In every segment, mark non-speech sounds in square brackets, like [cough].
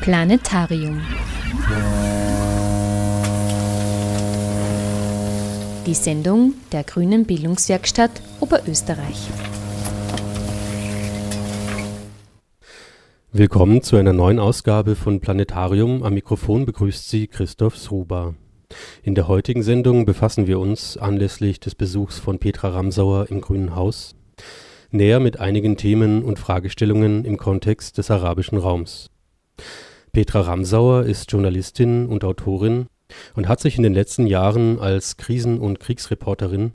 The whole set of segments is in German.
Planetarium. Die Sendung der Grünen Bildungswerkstatt Oberösterreich. Willkommen zu einer neuen Ausgabe von Planetarium. Am Mikrofon begrüßt Sie Christoph Sruba. In der heutigen Sendung befassen wir uns anlässlich des Besuchs von Petra Ramsauer im Grünen Haus näher mit einigen Themen und Fragestellungen im Kontext des arabischen Raums. Petra Ramsauer ist Journalistin und Autorin und hat sich in den letzten Jahren als Krisen- und Kriegsreporterin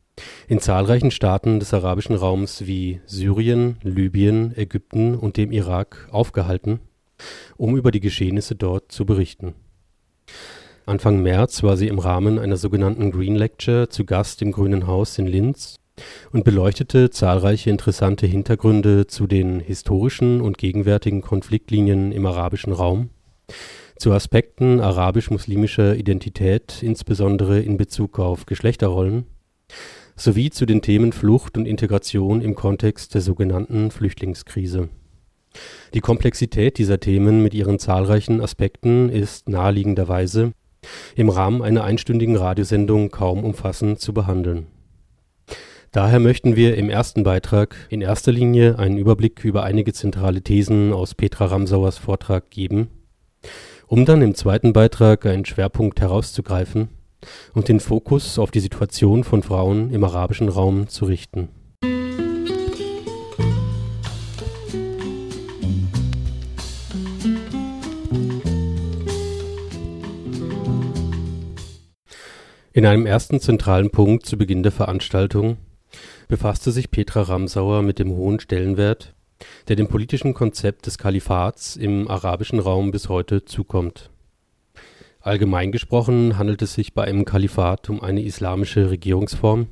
in zahlreichen Staaten des arabischen Raums wie Syrien, Libyen, Ägypten und dem Irak aufgehalten, um über die Geschehnisse dort zu berichten. Anfang März war sie im Rahmen einer sogenannten Green Lecture zu Gast im Grünen Haus in Linz und beleuchtete zahlreiche interessante Hintergründe zu den historischen und gegenwärtigen Konfliktlinien im arabischen Raum, zu Aspekten arabisch-muslimischer Identität, insbesondere in Bezug auf Geschlechterrollen, sowie zu den Themen Flucht und Integration im Kontext der sogenannten Flüchtlingskrise. Die Komplexität dieser Themen mit ihren zahlreichen Aspekten ist naheliegenderweise im Rahmen einer einstündigen Radiosendung kaum umfassend zu behandeln Daher möchten wir im ersten Beitrag in erster Linie einen Überblick über einige zentrale Thesen aus Petra Ramsauers Vortrag geben, um dann im zweiten Beitrag einen Schwerpunkt herauszugreifen und den Fokus auf die Situation von Frauen im arabischen Raum zu richten. In einem ersten zentralen Punkt zu Beginn der Veranstaltung befasste sich Petra Ramsauer mit dem hohen Stellenwert, der dem politischen Konzept des Kalifats im arabischen Raum bis heute zukommt. Allgemein gesprochen handelt es sich bei einem Kalifat um eine islamische Regierungsform,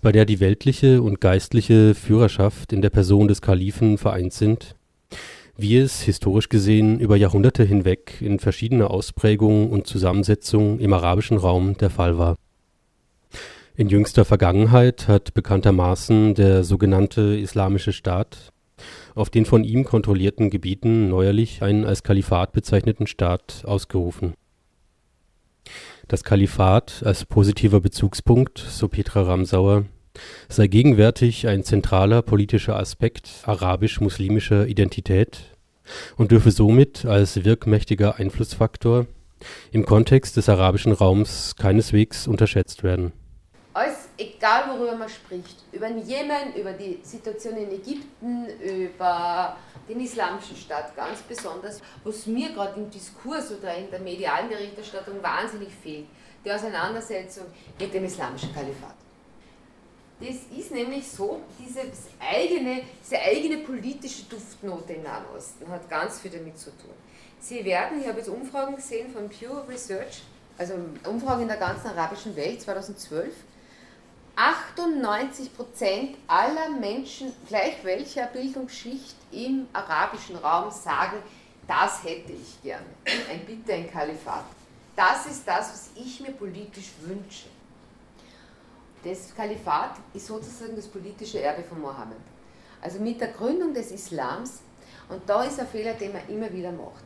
bei der die weltliche und geistliche Führerschaft in der Person des Kalifen vereint sind, wie es historisch gesehen über Jahrhunderte hinweg in verschiedener Ausprägung und Zusammensetzung im arabischen Raum der Fall war in jüngster Vergangenheit hat bekanntermaßen der sogenannte Islamische Staat auf den von ihm kontrollierten Gebieten neuerlich einen als Kalifat bezeichneten Staat ausgerufen. Das Kalifat als positiver Bezugspunkt, so Petra Ramsauer, sei gegenwärtig ein zentraler politischer Aspekt arabisch-muslimischer Identität und dürfe somit als wirkmächtiger Einflussfaktor im Kontext des arabischen Raums keineswegs unterschätzt werden egal worüber man spricht, über den Jemen, über die Situation in Ägypten, über den islamischen Staat ganz besonders, was mir gerade im Diskurs oder in der medialen Berichterstattung wahnsinnig fehlt, die Auseinandersetzung mit dem islamischen Kalifat. Das ist nämlich so, dieses eigene, diese eigene politische Duftnote im Nahen Osten hat ganz viel damit zu tun. Sie werden, ich habe jetzt Umfragen gesehen von Pure Research, also Umfragen in der ganzen arabischen Welt 2012, 98 Prozent aller Menschen, gleich welcher Bildungsschicht im arabischen Raum, sagen, das hätte ich gerne. Ein Bitte, ein Kalifat. Das ist das, was ich mir politisch wünsche. Das Kalifat ist sozusagen das politische Erbe von Mohammed. Also mit der Gründung des Islams, und da ist ein Fehler, den man immer wieder macht.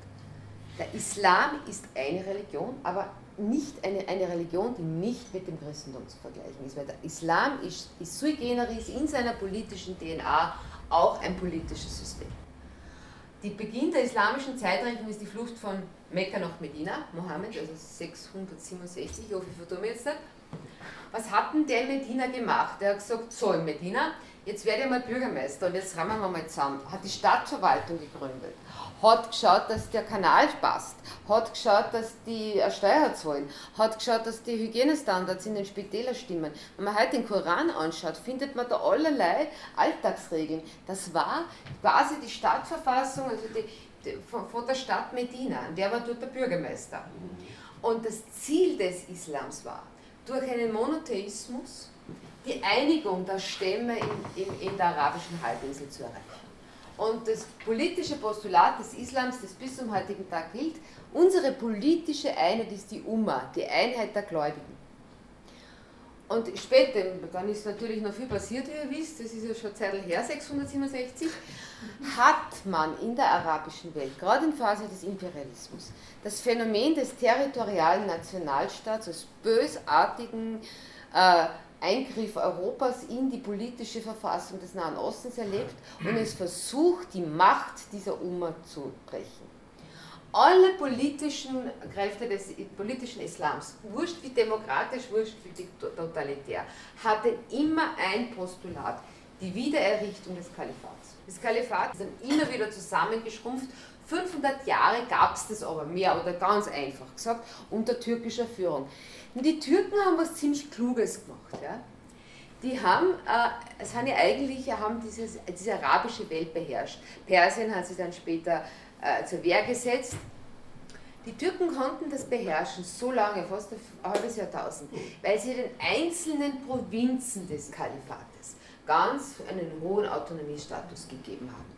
Der Islam ist eine Religion, aber nicht eine, eine Religion, die nicht mit dem Christentum zu vergleichen ist, weil der Islam ist, ist sui generis in seiner politischen DNA auch ein politisches System. Die Beginn der islamischen Zeitrechnung ist die Flucht von Mekka nach Medina, Mohammed, also 667, ich hoffe, ich vertue mir jetzt nicht. Was hat denn der in Medina gemacht? Er hat gesagt, so in Medina, jetzt werde ich mal Bürgermeister und jetzt rammen wir mal zusammen. Hat die Stadtverwaltung gegründet hat geschaut, dass der Kanal passt, hat geschaut, dass die Steuer zahlen, hat geschaut, dass die Hygienestandards in den Spitälern stimmen. Wenn man heute den Koran anschaut, findet man da allerlei Alltagsregeln. Das war quasi die Stadtverfassung, also die, die von, von, der Stadt Medina, der war dort der Bürgermeister. Und das Ziel des Islams war, durch einen Monotheismus die Einigung der Stämme in, in, in der arabischen Halbinsel zu erreichen. Und das politische Postulat des Islams, das bis zum heutigen Tag gilt, unsere politische Einheit ist die Umma, die Einheit der Gläubigen. Und später, dann ist natürlich noch viel passiert, wie ihr wisst, das ist ja schon Zeit her, 667, hat man in der arabischen Welt, gerade in Phase des Imperialismus, das Phänomen des territorialen Nationalstaats als bösartigen äh, Eingriff Europas in die politische Verfassung des Nahen Ostens erlebt und es versucht, die Macht dieser Umma zu brechen alle politischen Kräfte des politischen Islams, wurscht wie demokratisch, wurscht wie totalitär, hatten immer ein Postulat, die Wiedererrichtung des Kalifats. Das Kalifat ist dann immer wieder zusammengeschrumpft. 500 Jahre gab es das aber mehr oder ganz einfach gesagt unter türkischer Führung. Und die Türken haben was ziemlich Kluges gemacht. Ja? Die haben, äh, haben ja eigentlich haben dieses, diese arabische Welt beherrscht. Persien hat sie dann später äh, zur Wehr gesetzt. Die Türken konnten das beherrschen so lange, fast ein halbes Jahrtausend, weil sie den einzelnen Provinzen des Kalifates ganz einen hohen Autonomiestatus gegeben haben.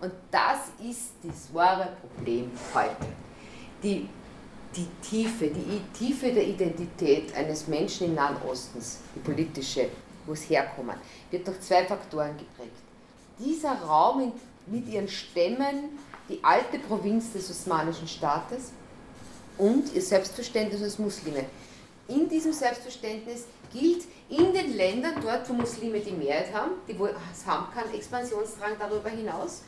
Und das ist das wahre Problem heute. Die, die Tiefe, die Tiefe der Identität eines Menschen im Nahen Ostens, die politische, wo es herkommen, wird durch zwei Faktoren geprägt. Dieser Raum mit ihren Stämmen, die alte Provinz des Osmanischen Staates und ihr Selbstverständnis als Muslime. In diesem Selbstverständnis gilt in den Ländern, dort wo Muslime die Mehrheit haben, die wo es haben kann, Expansionsdrang darüber hinaus,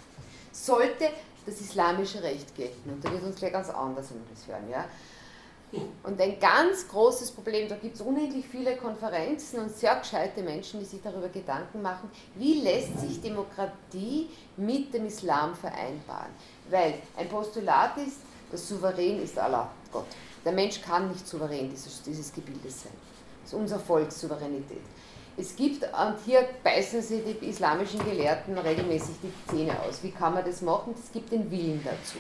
sollte das islamische Recht gelten. Und da wird uns gleich ganz anders, wenn wir das hören. Ja? Und ein ganz großes Problem, da gibt es unendlich viele Konferenzen und sehr gescheite Menschen, die sich darüber Gedanken machen, wie lässt sich Demokratie mit dem Islam vereinbaren. Weil ein Postulat ist, das Souverän ist Allah, Gott. Der Mensch kann nicht souverän dieses, dieses Gebildes sein. Das ist unsere Volkssouveränität. Es gibt, und hier beißen sich die islamischen Gelehrten regelmäßig die Zähne aus. Wie kann man das machen? Es gibt den Willen dazu.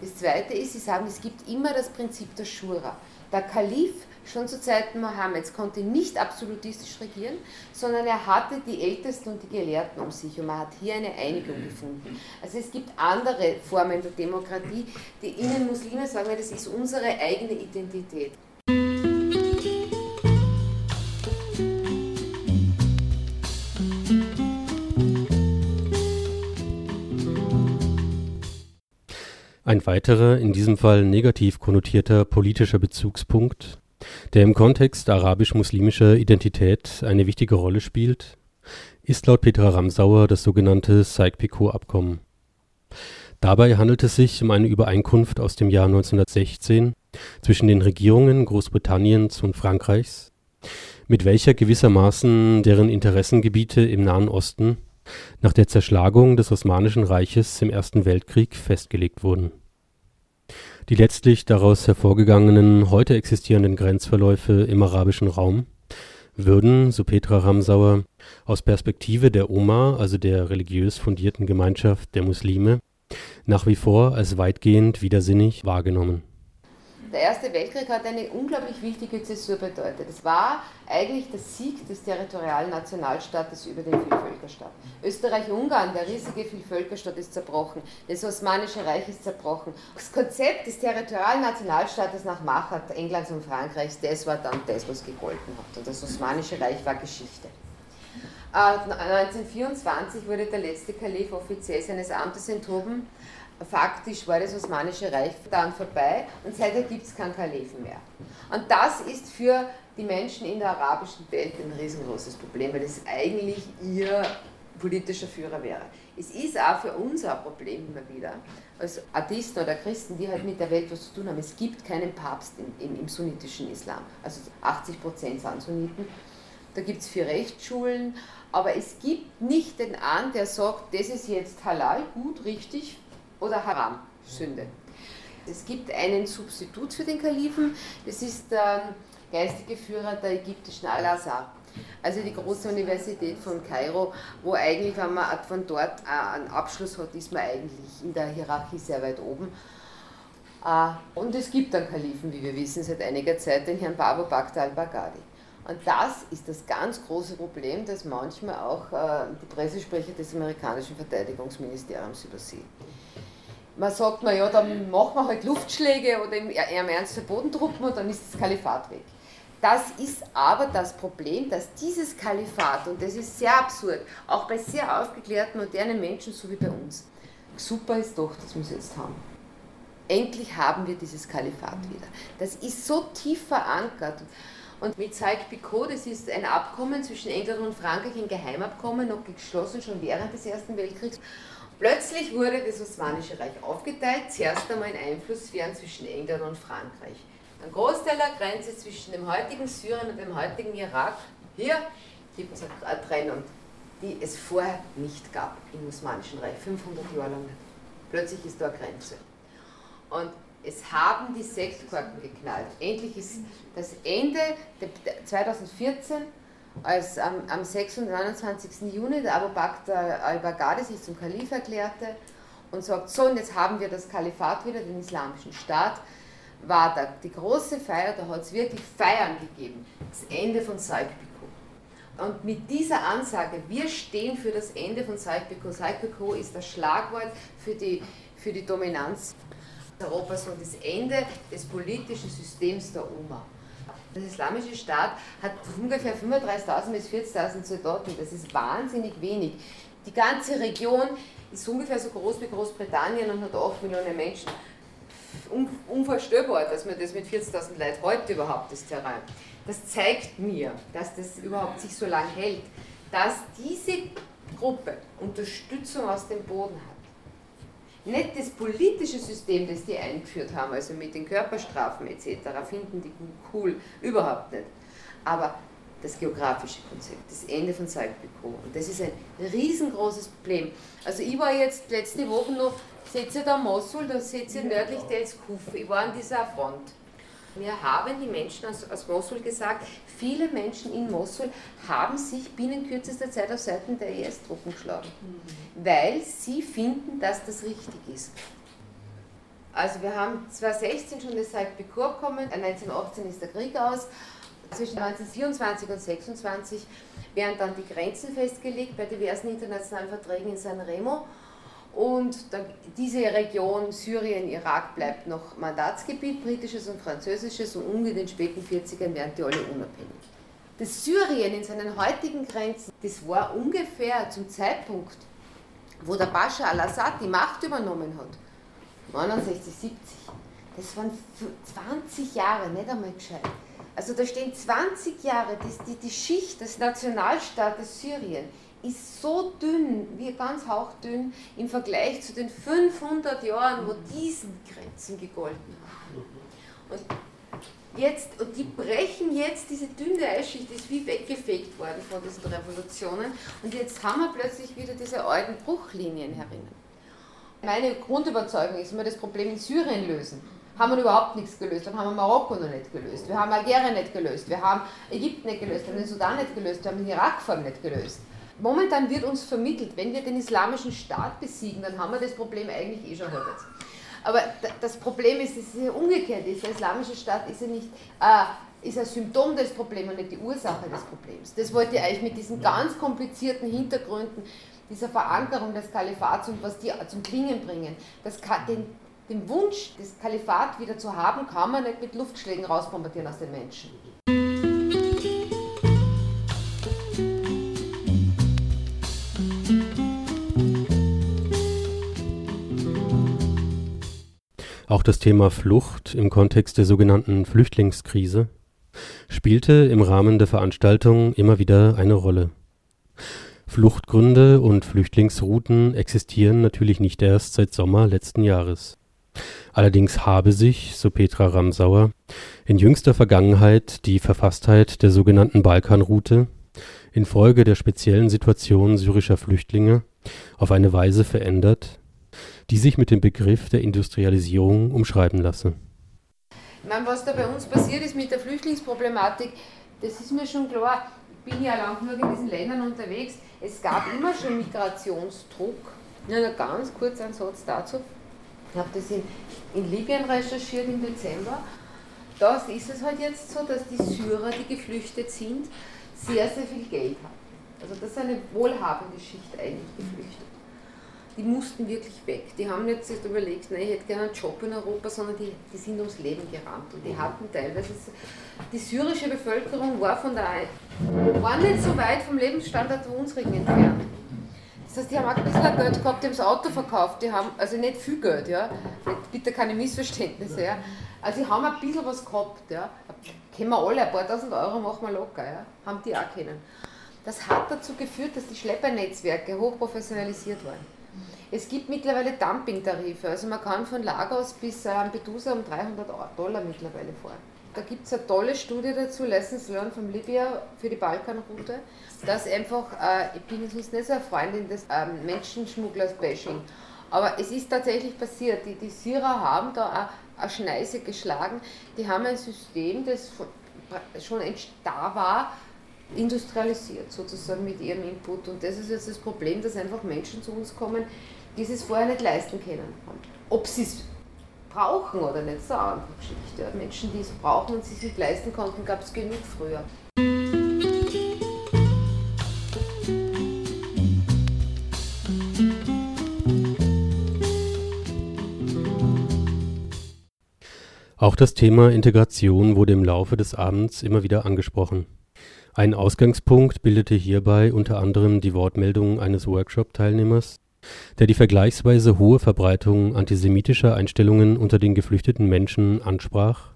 Das Zweite ist, sie sagen, es gibt immer das Prinzip der Shura. Der Kalif schon zu Zeiten Mohammeds konnte nicht absolutistisch regieren, sondern er hatte die Ältesten und die Gelehrten um sich und man hat hier eine Einigung gefunden. Also es gibt andere Formen der Demokratie, die ihnen Muslime sagen, das ist unsere eigene Identität. Ein weiterer, in diesem Fall negativ konnotierter politischer Bezugspunkt, der im Kontext arabisch-muslimischer Identität eine wichtige Rolle spielt, ist laut Petra Ramsauer das sogenannte Sykes-Picot-Abkommen. Dabei handelt es sich um eine Übereinkunft aus dem Jahr 1916 zwischen den Regierungen Großbritanniens und Frankreichs, mit welcher gewissermaßen deren Interessengebiete im Nahen Osten nach der Zerschlagung des Osmanischen Reiches im Ersten Weltkrieg festgelegt wurden. Die letztlich daraus hervorgegangenen heute existierenden Grenzverläufe im arabischen Raum würden, so Petra Ramsauer, aus Perspektive der Oma, also der religiös fundierten Gemeinschaft der Muslime, nach wie vor als weitgehend widersinnig wahrgenommen der Erste Weltkrieg hat eine unglaublich wichtige Zäsur bedeutet. Es war eigentlich der Sieg des territorialen Nationalstaates über den Vielvölkerstaat. Österreich-Ungarn, der riesige Vielvölkerstaat, ist zerbrochen. Das Osmanische Reich ist zerbrochen. Das Konzept des territorialen Nationalstaates nach Macht Englands und Frankreichs, das war dann das, was gegolten hat. Und das Osmanische Reich war Geschichte. 1924 äh, wurde der letzte Kalif offiziell seines Amtes enthoben faktisch war das Osmanische Reich dann vorbei und seither gibt es keinen Kalifen mehr. Und das ist für die Menschen in der arabischen Welt ein riesengroßes Problem, weil das eigentlich ihr politischer Führer wäre. Es ist auch für uns ein Problem immer wieder, als Atheisten oder Christen, die halt mit der Welt was zu tun haben. Es gibt keinen Papst im, im, im sunnitischen Islam. Also 80 Prozent sind Sunniten. Da gibt es vier Rechtsschulen, aber es gibt nicht den einen, der sagt, das ist jetzt halal, gut, richtig, oder Haram, Sünde. Es gibt einen Substitut für den Kalifen, das ist der geistige Führer der ägyptischen Al-Azhar. Also die große Universität von Kairo, wo eigentlich, wenn man von dort einen Abschluss hat, ist man eigentlich in der Hierarchie sehr weit oben. Äh, und es gibt einen Kalifen, wie wir wissen, seit einiger Zeit, den Herrn Babu Bakr al-Baghdadi. Und das ist das ganz große Problem, das manchmal auch äh, die Pressesprecher des amerikanischen Verteidigungsministeriums übersehen man sagt, naja, dann machen wir halt Luftschläge oder im, im Ernst Bodentruppen und dann ist das Kalifat weg. Das ist aber das Problem, dass dieses Kalifat, und das ist sehr absurd, auch bei sehr aufgeklärten, modernen Menschen, so wie bei uns, super ist doch, dass wir es jetzt haben. Endlich haben wir dieses Kalifat wieder. Das ist so tief verankert. Und mit Sykes-Picot, das ist ein Abkommen zwischen England und Frankreich, ein Geheimabkommen, noch geschlossen schon während des Ersten Weltkriegs. Plötzlich wurde das Osmanische Reich aufgeteilt, zuerst einmal in Einflusssphären zwischen England und Frankreich. Ein Großteil der Grenze zwischen dem heutigen Syrien und dem heutigen Irak, hier gibt es eine Trennung, die es vorher nicht gab im Osmanischen Reich, 500 Jahre lang nicht. Plötzlich ist da eine Grenze. Und es haben die Sektkorken geknallt. Endlich ist das Ende 2014, als am, am 6. und 29. Juni der Abu Bakr al-Baghdadi sich zum Kalif erklärte und sagt, so und jetzt haben wir das Kalifat wieder, den islamischen Staat, war da die große Feier, da hat es wirklich Feiern gegeben, das Ende von Saik-Picot. Und mit dieser Ansage, wir stehen für das Ende von Saik-Picot, Saik-Picot ist das Schlagwort für die, für die Dominanz Europas und das Ende des politischen Systems der Oma. Der Islamische Staat hat ungefähr 35.000 bis 40.000 Soldaten, das ist wahnsinnig wenig. Die ganze Region ist ungefähr so groß wie Großbritannien und hat 8 Millionen Menschen. unvorstellbar, dass man das mit 40.000 Leuten heute überhaupt das Terrain. Das zeigt mir, dass das überhaupt sich so lange hält, dass diese Gruppe Unterstützung aus dem Boden hat nicht das politische System, das die eingeführt haben, also mit den Körperstrafen etc., finden die cool, überhaupt nicht. Aber das geografische Konzept, das Ende von Salzburg. Und das ist ein riesengroßes Problem. Also ich war jetzt letzte Woche noch, seht ihr da Mosul, da seht ihr nördlich der Kuf. Ich war an dieser Front. Mir haben die Menschen aus, aus Mosul gesagt, viele Menschen in Mosul haben sich binnen kürzester Zeit auf Seiten der IS-Truppen geschlagen, mhm. weil sie finden, dass das richtig ist. Also wir haben 2016 schon das Seit Bikur bekommen, 1918 ist der Krieg aus, zwischen 1924 und 1926 werden dann die Grenzen festgelegt bei diversen internationalen Verträgen in San Remo und diese Region Syrien, Irak bleibt noch Mandatsgebiet, britisches und französisches und um in den späten 40ern werden die alle unabhängig. Das Syrien in seinen heutigen Grenzen, das war ungefähr zum Zeitpunkt, wo der Bashar al-Assad die Macht übernommen hat, 69, 70. Das waren 20 Jahre, nicht einmal gescheit. Also da stehen 20 Jahre, das, die, die Schicht des Nationalstaates Syrien ist so dünn, wie ganz hauchdünn im Vergleich zu den 500 Jahren, wo diesen Grenzen gegolten haben. Und jetzt, und die brechen jetzt, diese dünne Eisschicht ist wie weggefegt worden von diesen Revolutionen und jetzt haben wir plötzlich wieder diese alten Bruchlinien herinnen. Meine Grundüberzeugung ist, wenn wir das Problem in Syrien lösen, haben wir überhaupt nichts gelöst. Dann haben wir Marokko noch nicht gelöst. Wir haben Algerien nicht gelöst. Wir haben Ägypten nicht gelöst. Wir haben den Sudan nicht gelöst. Wir haben den Irak vor allem nicht gelöst momentan wird uns vermittelt, wenn wir den islamischen Staat besiegen, dann haben wir das Problem eigentlich eh schon halbwegs. Aber das Problem ist, es ist ja umgekehrt. Der islamische Staat ist ja nicht äh, ist ein Symptom des Problems und nicht die Ursache des Problems. Das wollte ich eigentlich mit diesen ganz komplizierten Hintergründen dieser Verankerung des Kalifats und was die zum Klingen bringen. Das den, den Wunsch, das Kalifat wieder zu haben, kann man nicht mit Luftschlägen rausbombardieren aus den Menschen. Auch das Thema Flucht im Kontext der sogenannten Flüchtlingskrise spielte im Rahmen der Veranstaltung immer wieder eine Rolle. Fluchtgründe und Flüchtlingsrouten existieren natürlich nicht erst seit Sommer letzten Jahres. Allerdings habe sich, so Petra Ramsauer, in jüngster Vergangenheit die Verfasstheit der sogenannten Balkanroute infolge der speziellen Situation syrischer Flüchtlinge auf eine Weise verändert, die sich mit dem Begriff der Industrialisierung umschreiben lasse. Ich meine, was da bei uns passiert ist mit der Flüchtlingsproblematik, das ist mir schon klar. Ich bin ja lang genug in diesen Ländern unterwegs. Es gab immer schon Migrationsdruck. Nur noch ganz kurz ein Satz dazu. Ich habe das in, in Libyen recherchiert im Dezember. Da ist es halt jetzt so, dass die Syrer, die geflüchtet sind, sehr, sehr viel Geld haben. Also das ist eine wohlhabende Schicht eigentlich geflüchtet. Die mussten wirklich weg. Die haben jetzt sich überlegt, nein, ich hätte gerne einen Job in Europa, sondern die, die sind ums Leben gerannt. Und die mhm. hatten teilweise, die syrische Bevölkerung war von der, war nicht so weit vom Lebensstandard der unsrigen entfernt. Das heißt, die haben auch ein bisschen Geld gehabt, die haben das Auto verkauft, die haben, also nicht viel Geld, ja, bitte keine Missverständnisse, ja. Also die haben ein bisschen was gehabt, ja. Kennen wir alle, ein paar tausend Euro machen wir locker, ja. Haben die auch kennen. Das hat dazu geführt, dass die Schleppernetzwerke hochprofessionalisiert waren. Es gibt mittlerweile Dumpingtarife, also man kann von Lagos bis Lampedusa um 300 Dollar mittlerweile fahren. Da gibt es eine tolle Studie dazu, Lessons Learned von Libya für die Balkanroute, dass einfach, äh, ich bin sonst nicht so eine Freundin des ähm, Menschenschmugglers-Bashing, aber es ist tatsächlich passiert. Die, die Syrer haben da eine Schneise geschlagen. Die haben ein System, das schon da war, industrialisiert sozusagen mit ihrem Input. Und das ist jetzt das Problem, dass einfach Menschen zu uns kommen, die es vorher nicht leisten können. Ob sie es brauchen oder nicht, ist eine andere Geschichte. Menschen, die es brauchen und sie sich leisten konnten, gab es genug früher. Auch das Thema Integration wurde im Laufe des Abends immer wieder angesprochen. Ein Ausgangspunkt bildete hierbei unter anderem die Wortmeldung eines Workshop-Teilnehmers, der die vergleichsweise hohe Verbreitung antisemitischer Einstellungen unter den geflüchteten Menschen ansprach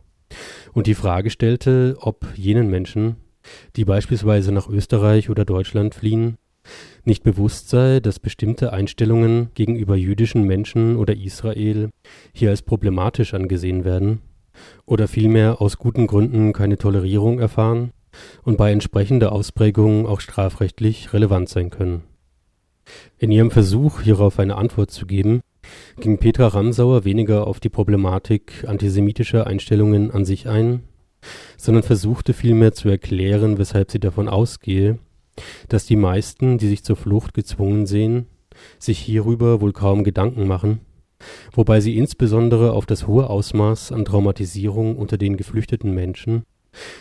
und die Frage stellte, ob jenen Menschen, die beispielsweise nach Österreich oder Deutschland fliehen, nicht bewusst sei, dass bestimmte Einstellungen gegenüber jüdischen Menschen oder Israel hier als problematisch angesehen werden oder vielmehr aus guten Gründen keine Tolerierung erfahren und bei entsprechender Ausprägung auch strafrechtlich relevant sein können. In ihrem Versuch, hierauf eine Antwort zu geben, ging Petra Ramsauer weniger auf die Problematik antisemitischer Einstellungen an sich ein, sondern versuchte vielmehr zu erklären, weshalb sie davon ausgehe, dass die meisten, die sich zur Flucht gezwungen sehen, sich hierüber wohl kaum Gedanken machen wobei sie insbesondere auf das hohe Ausmaß an Traumatisierung unter den geflüchteten Menschen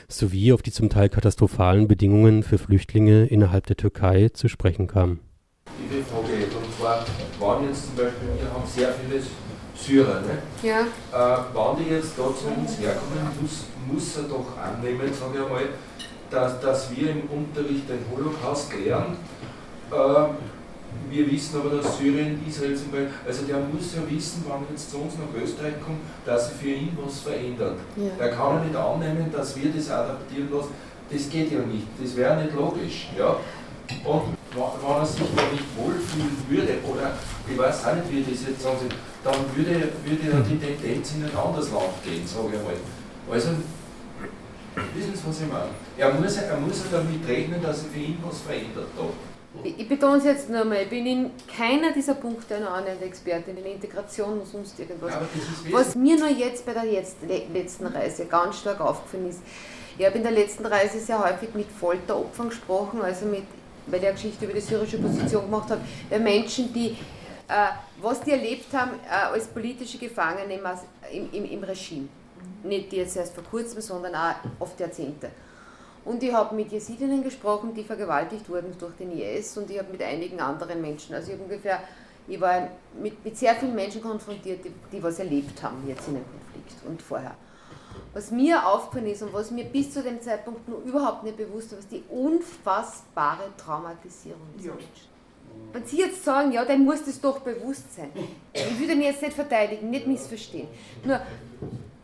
sowie auf die zum Teil katastrophalen Bedingungen für Flüchtlinge innerhalb der Türkei zu sprechen kam. Diese Frage, und zwar, waren jetzt zum Beispiel, wir haben sehr viele Syrer, ne? Ja. Äh, wann die jetzt da zu uns herkommen, muss, muss er doch annehmen, sage ich einmal, dass, dass wir im Unterricht den Holocaust lernen. Äh, wir wissen aber, dass Syrien, Israel zum Beispiel, also der muss ja wissen, wann jetzt zu uns nach Österreich kommt, dass sich für ihn was verändert. Ja. Er kann ja nicht annehmen, dass wir das adaptieren lassen. Das geht ja nicht, das wäre nicht logisch. Ja? Und wenn er sich da nicht wohlfühlen würde, oder ich weiß auch nicht, wie das jetzt sagen soll, dann würde, würde ja die Tendenz in ein anderes Land gehen, sage ich mal. Also, wissen Sie, was ich meine? Er muss, er muss ja damit rechnen, dass sich für ihn was verändert da. Ich betone es jetzt nur mal, ich bin in keiner dieser Punkte eine annähernde Expertin in Integration und sonst irgendwas. Was mir nur jetzt bei der jetzt, letzten Reise ganz stark aufgefallen ist, ich habe in der letzten Reise sehr häufig mit Folteropfern gesprochen, also mit, ich eine Geschichte über die syrische Position gemacht habe, bei Menschen, die, äh, was die erlebt haben äh, als politische Gefangene im, im, im Regime. Nicht jetzt erst vor kurzem, sondern auch oft Jahrzehnte. Und ich habe mit Jesidinnen gesprochen, die vergewaltigt wurden durch den IS und ich habe mit einigen anderen Menschen, also ich ungefähr, ich war mit, mit sehr vielen Menschen konfrontiert, die, die was erlebt haben jetzt in dem Konflikt und vorher. Was mir aufgefallen ist und was mir bis zu dem Zeitpunkt nur überhaupt nicht bewusst war, ist die unfassbare Traumatisierung dieser Menschen. Wenn Sie jetzt sagen, ja, dann muss das doch bewusst sein. Ich würde ihn jetzt nicht verteidigen, nicht missverstehen. Nur,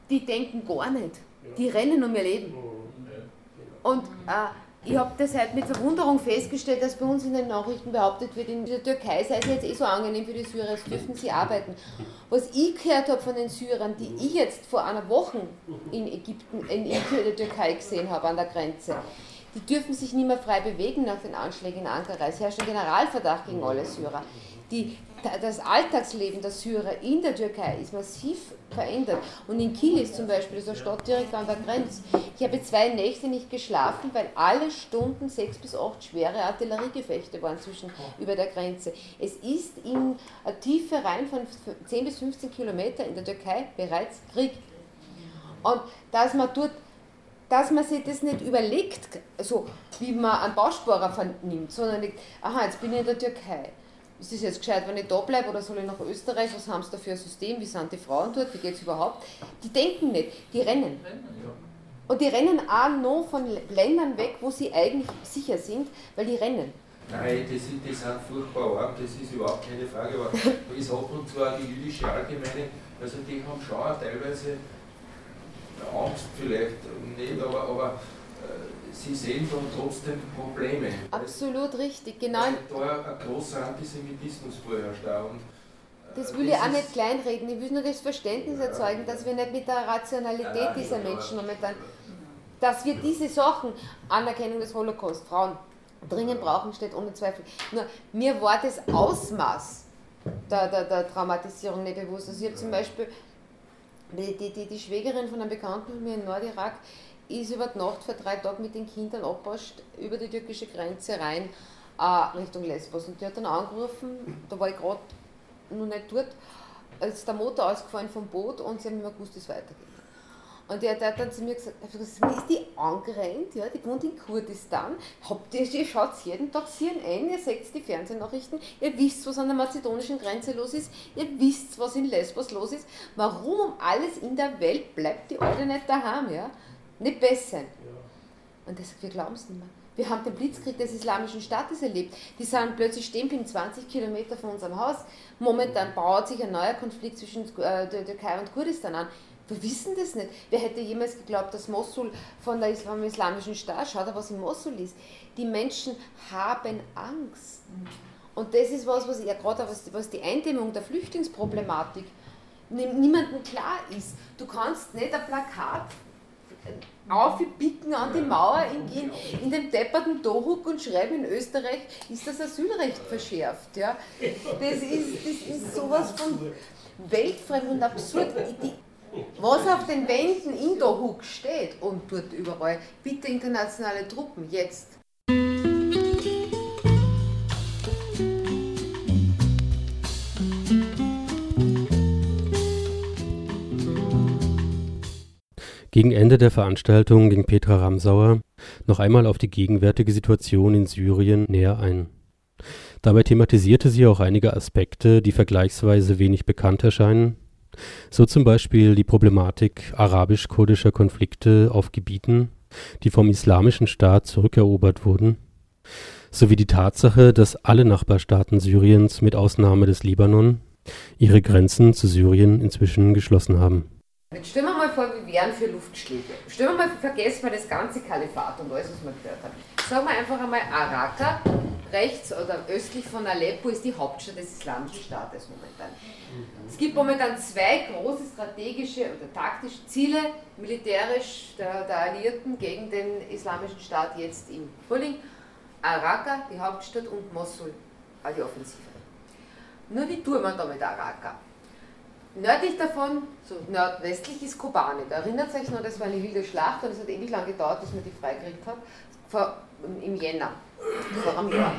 die denken gar nicht. Die rennen um ihr Leben. Und äh, ich habe deshalb mit Verwunderung festgestellt, dass bei uns in den Nachrichten behauptet wird, in der Türkei sei es jetzt eh so angenehm für die Syrer, als dürften sie arbeiten. Was ich gehört habe von den Syrern, die ich jetzt vor einer Woche in Ägypten, in, in der Türkei gesehen habe, an der Grenze, die dürfen sich nicht mehr frei bewegen nach den Anschlägen in Ankara. Es herrscht ein Generalverdacht gegen alle Syrer. Die das Alltagsleben der Syrer in der Türkei ist massiv verändert. Und in Kilis zum Beispiel, das ist eine Stadt direkt an der Grenze, ich habe zwei Nächte nicht geschlafen, weil alle Stunden sechs bis acht schwere Artilleriegefechte waren zwischen über der Grenze. Es ist in eine Tiefe rein von 10 bis 15 Kilometer in der Türkei bereits Krieg. Und dass man dort dass man sich das nicht überlegt, so wie man einen Bausparer vernimmt, sondern nicht, aha, jetzt bin ich in der Türkei ist es jetzt gescheit, wenn ich da bleibe oder soll ich nach Österreich, was haben sie da für ein System, wie sind die Frauen dort, wie geht es überhaupt? Die denken nicht, die rennen. Und die rennen auch noch von Ländern weg, wo sie eigentlich sicher sind, weil die rennen. Nein, das, ist, das sind furchtbar arm, das ist überhaupt keine Frage, aber [laughs] es hat und zwar die jüdische Allgemeine, also die haben schon teilweise Angst vielleicht nicht, aber, aber äh, sie sehen dann trotzdem Probleme. Absolut richtig, genau. Weil da ein großer Antisemitismus vorherrscht und äh, das will ich auch nicht kleinreden. Ich will nur das Verständnis erzeugen, dass wir nicht mit der Rationalität dieser Menschen momentan, dass wir diese Sachen, Anerkennung des Holocaust, Frauen, dringend brauchen, steht ohne Zweifel. Nur mir war das Ausmaß der, der, der Traumatisierung nicht bewusst. Also ich habe zum Beispiel die, die, die, die Schwägerin von einem Bekannten von mir in Nordirak ist über die Nacht für drei Tage mit den Kindern abpasst über die türkische Grenze rein äh, Richtung Lesbos. Und die hat dann angerufen, da war ich gerade noch nicht dort, als der Motor ausgefallen vom Boot und sie haben mir gewusst, wie es weitergeht. Und der, der hat dann zu mir gesagt, ist die angerannt, ja, die wohnt in Kurdistan. Habt ihr, ihr schaut jeden Tag CNN, ihr seht die Fernsehnachrichten, ihr wisst, was an der mazedonischen Grenze los ist, ihr wisst, was in Lesbos los ist. Warum um alles in der Welt bleibt die Alte nicht daheim, ja? Nicht besser. Und er sagt, wir glauben es nicht mehr. Wir haben den Blitzkrieg des Islamischen Staates erlebt. Die sind plötzlich stehen 20 Kilometer von unserem Haus. Momentan baut sich ein neuer Konflikt zwischen äh, der Türkei und Kurdistan an. Wir wissen das nicht. Wer hätte jemals geglaubt, dass Mosul von der vom islamischen Staat, schaut was in Mosul ist. Die Menschen haben Angst. Und das ist was, was ja gerade was, was die Eindämmung der Flüchtlingsproblematik niemandem klar ist. Du kannst nicht ein Plakat aufbicken an die Mauer in, in, in dem depperten Dohuk und schreiben, in Österreich ist das Asylrecht verschärft. Ja? Das, ist, das ist sowas von weltfremd und absurd. Die, was auf den Wänden in Dohuk steht und dort überall, bitte internationale Truppen, jetzt. Gegen Ende der Veranstaltung ging Petra Ramsauer noch einmal auf die gegenwärtige Situation in Syrien näher ein. Dabei thematisierte sie auch einige Aspekte, die vergleichsweise wenig bekannt erscheinen so zum Beispiel die Problematik arabisch-kurdischer Konflikte auf Gebieten, die vom Islamischen Staat zurückerobert wurden, sowie die Tatsache, dass alle Nachbarstaaten Syriens mit Ausnahme des Libanon ihre Grenzen zu Syrien inzwischen geschlossen haben. Jetzt stellen wir mal vor, wir wären für Luftschläge. Stellen wir mal, vergessen wir das ganze Kalifat und alles, was wir gehört haben. Sagen wir einfach einmal Araka, rechts oder östlich von Aleppo ist die Hauptstadt des Islamischen Staates momentan. Es gibt momentan zwei große strategische oder taktische Ziele, militärisch der, der Alliierten gegen den Islamischen Staat jetzt im Frühling. Araka, die Hauptstadt, und Mosul, die Offensive. Nur wie tut man da mit Araka? Nördlich davon, so nordwestlich, ist Kobane. Da erinnert sich noch, das war eine wilde Schlacht und es hat ewig lang gedauert, bis man die freigekriegt hat, vor, im Jänner, vor einem Jahr.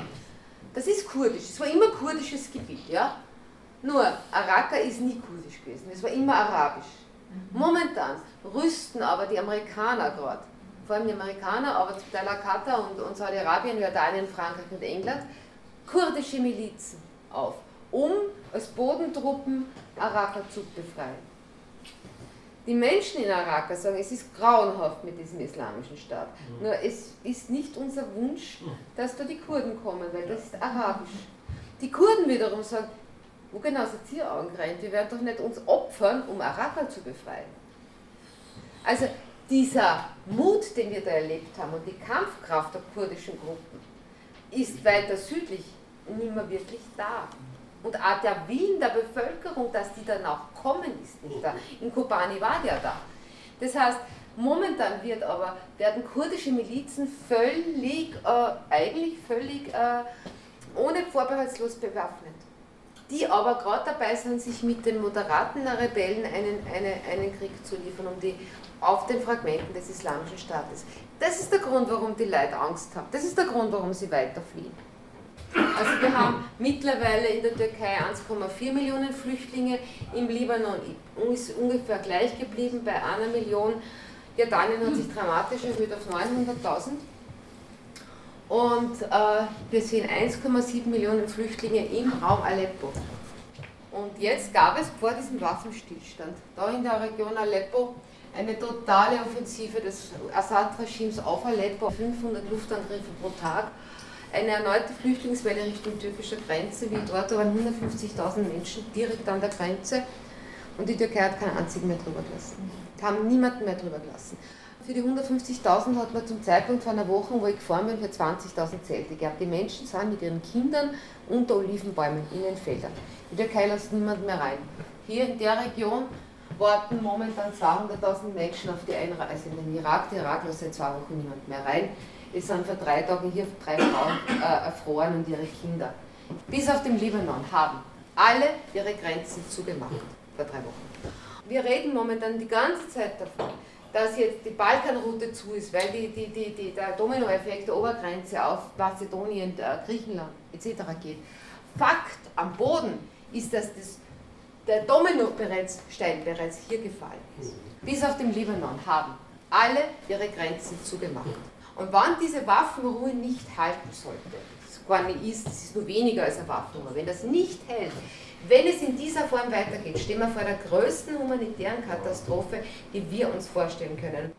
Das ist kurdisch, es war immer kurdisches Gebiet, ja. Nur, Araka ist nie kurdisch gewesen, es war immer arabisch. Momentan rüsten aber die Amerikaner gerade, vor allem die Amerikaner, aber zum Teil Katar und, und Saudi-Arabien, Jordanien, Frankreich und England, kurdische Milizen auf, um als Bodentruppen Araka zu befreien. Die Menschen in Araka sagen, es ist grauenhaft mit diesem islamischen Staat. Mhm. Nur es ist nicht unser Wunsch, dass da die Kurden kommen, weil das ist arabisch. Die Kurden wiederum sagen, wo genau seid ihr angerannt? Wir werden doch nicht uns opfern, um Araka zu befreien. Also dieser Mut, den wir da erlebt haben und die Kampfkraft der kurdischen Gruppen ist weiter südlich nicht mehr wirklich da. Und auch der Willen der Bevölkerung, dass die dann auch kommen, ist nicht da. In Kobani war der da. Das heißt, momentan wird aber, werden kurdische Milizen völlig, äh, eigentlich völlig äh, ohne vorbehaltslos bewaffnet die aber gerade dabei sind, sich mit den moderaten Rebellen einen, eine, einen Krieg zu liefern, um die auf den Fragmenten des Islamischen Staates. Das ist der Grund, warum die Leute Angst haben. Das ist der Grund, warum sie weiterfliehen. Also wir haben mittlerweile in der Türkei 1,4 Millionen Flüchtlinge, im Libanon ist ungefähr gleich geblieben bei einer Million. Jordanien hat sich dramatisch erhöht auf 900.000. Und äh, wir sehen 1,7 Millionen Flüchtlinge im Raum Aleppo. Und jetzt gab es vor diesem Waffenstillstand, da in der Region Aleppo, eine totale Offensive des Assad-Regimes auf Aleppo, 500 Luftangriffe pro Tag, eine erneute Flüchtlingswelle Richtung türkischer Grenze, wie dort waren 150.000 Menschen direkt an der Grenze und die Türkei hat keinen einzigen mehr drüber gelassen, haben niemanden mehr drüber gelassen. Für die 150.000 hat man zum Zeitpunkt vor einer Woche, wo ich gefahren bin, für 20.000 Zelte gehabt. Die Menschen sind mit ihren Kindern unter Olivenbäumen in den Feldern. Die Türkei lässt niemand mehr rein. Hier in der Region warten momentan 200.000 Menschen auf die Einreise in den Irak. Der Irak lässt seit zwei Wochen niemand mehr rein. Es sind vor drei Tagen hier drei Frauen äh, erfroren und ihre Kinder. Bis auf den Libanon haben alle ihre Grenzen zugemacht vor drei Wochen. Wir reden momentan die ganze Zeit davon, dass jetzt die Balkanroute zu ist, weil die, die, die, die der Dominoeffekt der Obergrenze auf Mazedonien, äh, Griechenland etc. geht. Fakt am Boden ist, dass das, der Dominostein bereits hier gefallen ist. Bis auf den Libanon haben alle ihre Grenzen zugemacht. Und wann diese Waffenruhe nicht halten sollte, das gar nicht ist, das ist nur weniger als eine Waffenruhe, wenn das nicht hält, wenn es in dieser Form weitergeht, stehen wir vor der größten humanitären Katastrophe, die wir uns vorstellen können.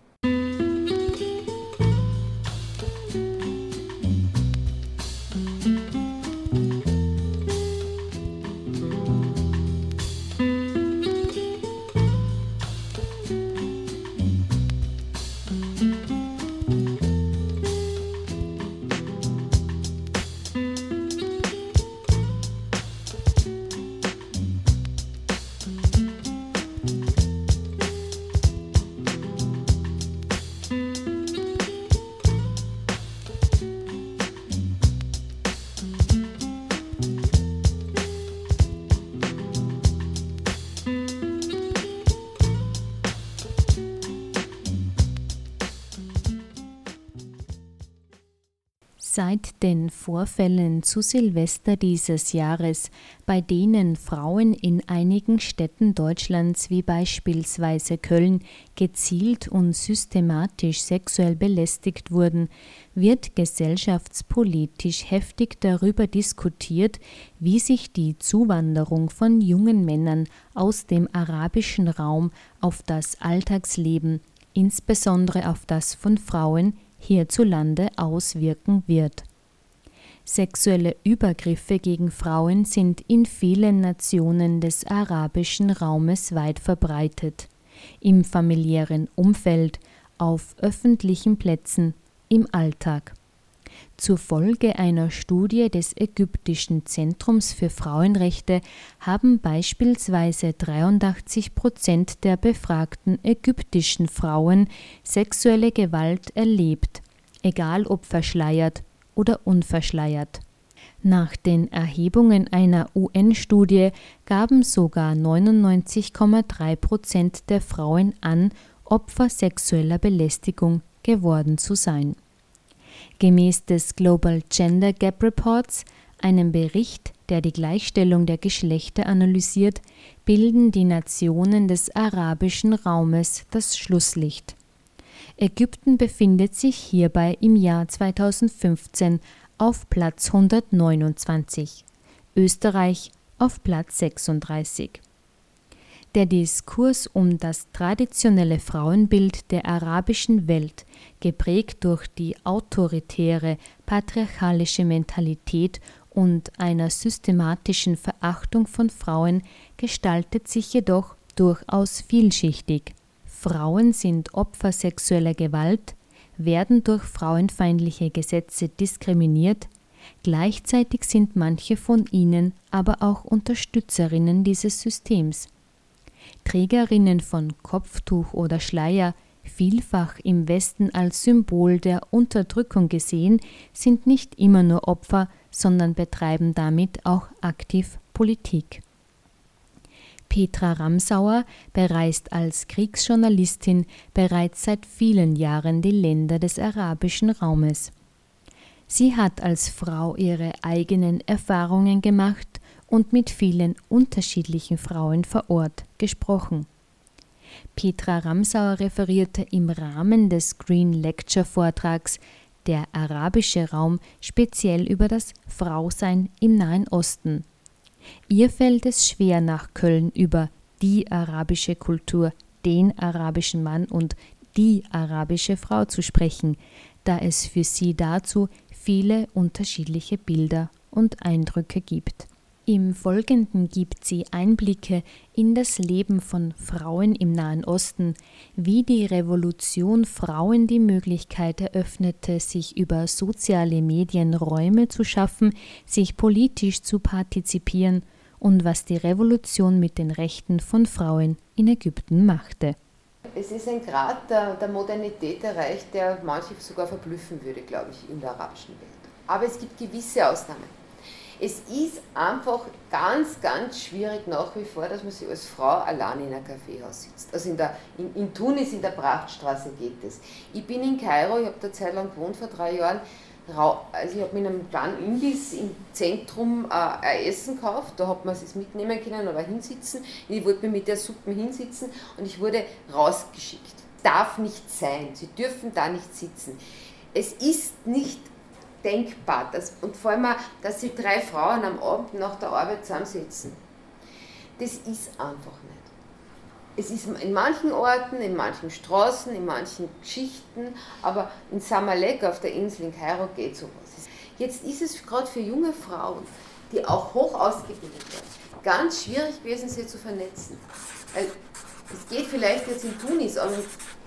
Seit den Vorfällen zu Silvester dieses Jahres, bei denen Frauen in einigen Städten Deutschlands wie beispielsweise Köln gezielt und systematisch sexuell belästigt wurden, wird gesellschaftspolitisch heftig darüber diskutiert, wie sich die Zuwanderung von jungen Männern aus dem arabischen Raum auf das Alltagsleben, insbesondere auf das von Frauen, hierzulande auswirken wird. Sexuelle Übergriffe gegen Frauen sind in vielen Nationen des arabischen Raumes weit verbreitet, im familiären Umfeld, auf öffentlichen Plätzen, im Alltag. Zufolge einer Studie des Ägyptischen Zentrums für Frauenrechte haben beispielsweise 83 Prozent der befragten ägyptischen Frauen sexuelle Gewalt erlebt, egal ob verschleiert oder unverschleiert. Nach den Erhebungen einer UN-Studie gaben sogar 99,3 Prozent der Frauen an, Opfer sexueller Belästigung geworden zu sein. Gemäß des Global Gender Gap Reports, einem Bericht, der die Gleichstellung der Geschlechter analysiert, bilden die Nationen des arabischen Raumes das Schlusslicht. Ägypten befindet sich hierbei im Jahr 2015 auf Platz 129, Österreich auf Platz 36. Der Diskurs um das traditionelle Frauenbild der arabischen Welt, geprägt durch die autoritäre, patriarchalische Mentalität und einer systematischen Verachtung von Frauen, gestaltet sich jedoch durchaus vielschichtig. Frauen sind Opfer sexueller Gewalt, werden durch frauenfeindliche Gesetze diskriminiert, gleichzeitig sind manche von ihnen aber auch Unterstützerinnen dieses Systems. Trägerinnen von Kopftuch oder Schleier, vielfach im Westen als Symbol der Unterdrückung gesehen, sind nicht immer nur Opfer, sondern betreiben damit auch aktiv Politik. Petra Ramsauer bereist als Kriegsjournalistin bereits seit vielen Jahren die Länder des arabischen Raumes. Sie hat als Frau ihre eigenen Erfahrungen gemacht und mit vielen unterschiedlichen Frauen vor Ort gesprochen. Petra Ramsauer referierte im Rahmen des Green Lecture Vortrags der arabische Raum, speziell über das Frausein im Nahen Osten. Ihr fällt es schwer, nach Köln über die arabische Kultur, den arabischen Mann und die arabische Frau zu sprechen, da es für sie dazu viele unterschiedliche Bilder und Eindrücke gibt. Im Folgenden gibt sie Einblicke in das Leben von Frauen im Nahen Osten, wie die Revolution Frauen die Möglichkeit eröffnete, sich über soziale Medien Räume zu schaffen, sich politisch zu partizipieren und was die Revolution mit den Rechten von Frauen in Ägypten machte. Es ist ein Grad der, der Modernität erreicht, der manche sogar verblüffen würde, glaube ich, in der arabischen Welt. Aber es gibt gewisse Ausnahmen. Es ist einfach ganz, ganz schwierig nach wie vor, dass man sich als Frau allein in einem Kaffeehaus sitzt. Also in, der, in, in Tunis, in der Prachtstraße geht es. Ich bin in Kairo, ich habe da Zeit lang gewohnt, vor drei Jahren. Also ich habe mit einem kleinen Imbiss im Zentrum äh, ein Essen gekauft, da hat man es mitnehmen können, aber hinsitzen. Ich wollte mir mit der Suppe hinsitzen und ich wurde rausgeschickt. Darf nicht sein, sie dürfen da nicht sitzen. Es ist nicht denkbar. Das, und vor allem auch, dass sich drei Frauen am Abend nach der Arbeit zusammensetzen. Das ist einfach nicht. Es ist in manchen Orten, in manchen Straßen, in manchen Geschichten, aber in Samalek auf der Insel in Kairo geht sowas. Jetzt ist es gerade für junge Frauen, die auch hoch ausgebildet werden, ganz schwierig gewesen, sie zu vernetzen. Weil es geht vielleicht jetzt in Tunis, aber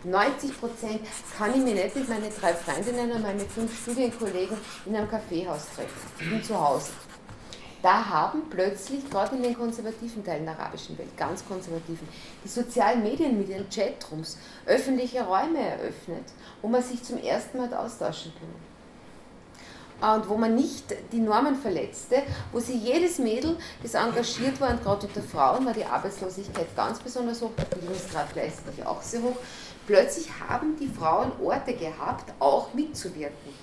90 Prozent kann ich mir nicht mit meinen drei Freundinnen und meinen fünf Studienkollegen in einem Kaffeehaus treffen. Ich bin zu Hause. Da haben plötzlich, gerade in den konservativen Teilen der arabischen Welt, ganz konservativen, die sozialen Medien mit ihren Chatrooms öffentliche Räume eröffnet, wo man sich zum ersten Mal austauschen kann und wo man nicht die Normen verletzte, wo sie jedes Mädel, das engagiert war, und gerade unter Frauen war die Arbeitslosigkeit ganz besonders hoch, der Bildungsgrad gleichzeitig auch sehr hoch, plötzlich haben die Frauen Orte gehabt, auch mitzuwirken.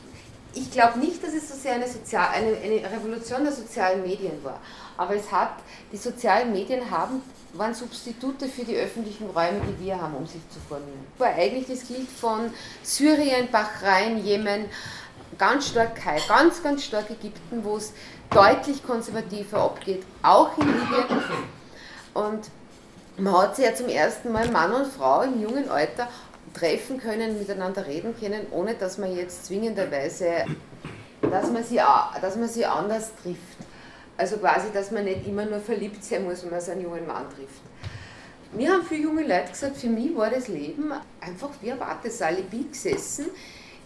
Ich glaube nicht, dass es so sehr eine, Sozial eine, eine Revolution der sozialen Medien war, aber es hat, die sozialen Medien haben waren Substitute für die öffentlichen Räume, die wir haben, um sich zu formieren. War eigentlich das gilt von Syrien, Bahrain, Jemen, ganz stark Kai, ganz, ganz stark Ägypten, wo es deutlich konservativer abgeht, auch in Libyen. Und man hat sich ja zum ersten Mal Mann und Frau im jungen Alter treffen können, miteinander reden können, ohne dass man jetzt zwingenderweise, dass man sie, dass man sie anders trifft. Also quasi, dass man nicht immer nur verliebt sein muss, wenn man seinen jungen Mann trifft. Mir haben viele junge Leute gesagt, für mich war das Leben einfach wie ein Wartesaal. Ich bin gesessen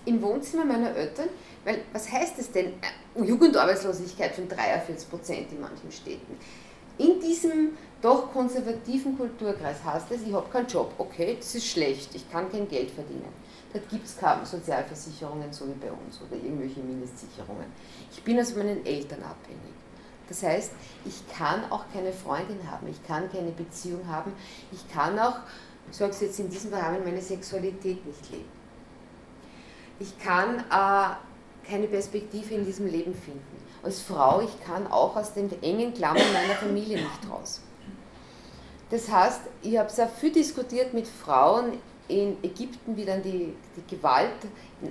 im Wohnzimmer meiner Eltern, weil was heißt es denn? Äh, Jugendarbeitslosigkeit von 43 Prozent in manchen Städten. In diesem doch konservativen Kulturkreis heißt es, ich habe keinen Job, okay, das ist schlecht, ich kann kein Geld verdienen. Da gibt es keine Sozialversicherungen, so wie bei uns, oder irgendwelche Mindestsicherungen. Ich bin also meinen Eltern abhängig. Das heißt, ich kann auch keine Freundin haben, ich kann keine Beziehung haben, ich kann auch, ich sage es jetzt in diesem Rahmen, meine Sexualität nicht leben. Ich kann äh, keine Perspektive in diesem Leben finden. Als Frau, ich kann auch aus den engen Klammern meiner Familie nicht raus. Das heißt, ich habe sehr viel diskutiert mit Frauen in Ägypten, wie dann die, die Gewalt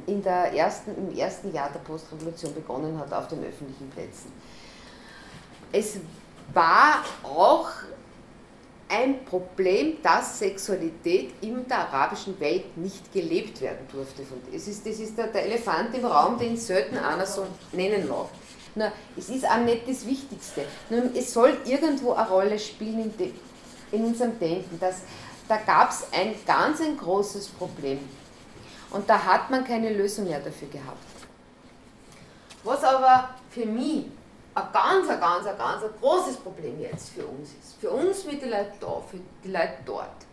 in der ersten, im ersten Jahr der Postrevolution begonnen hat auf den öffentlichen Plätzen. Es war auch ein Problem, dass Sexualität in der arabischen Welt nicht gelebt werden durfte. Es ist, das ist der, der Elefant im Raum, den selten einer so nennen mag. Nur, es ist auch nicht das Wichtigste. Nur, es soll irgendwo eine Rolle spielen in, de, in unserem Denken. Dass, da gab es ein ganz ein großes Problem. Und da hat man keine Lösung mehr dafür gehabt. Was aber für mich ein ganz, ein ganz, ein ganz ein großes Problem jetzt für uns ist. Für uns mit den Leuten da, für die Leute dort.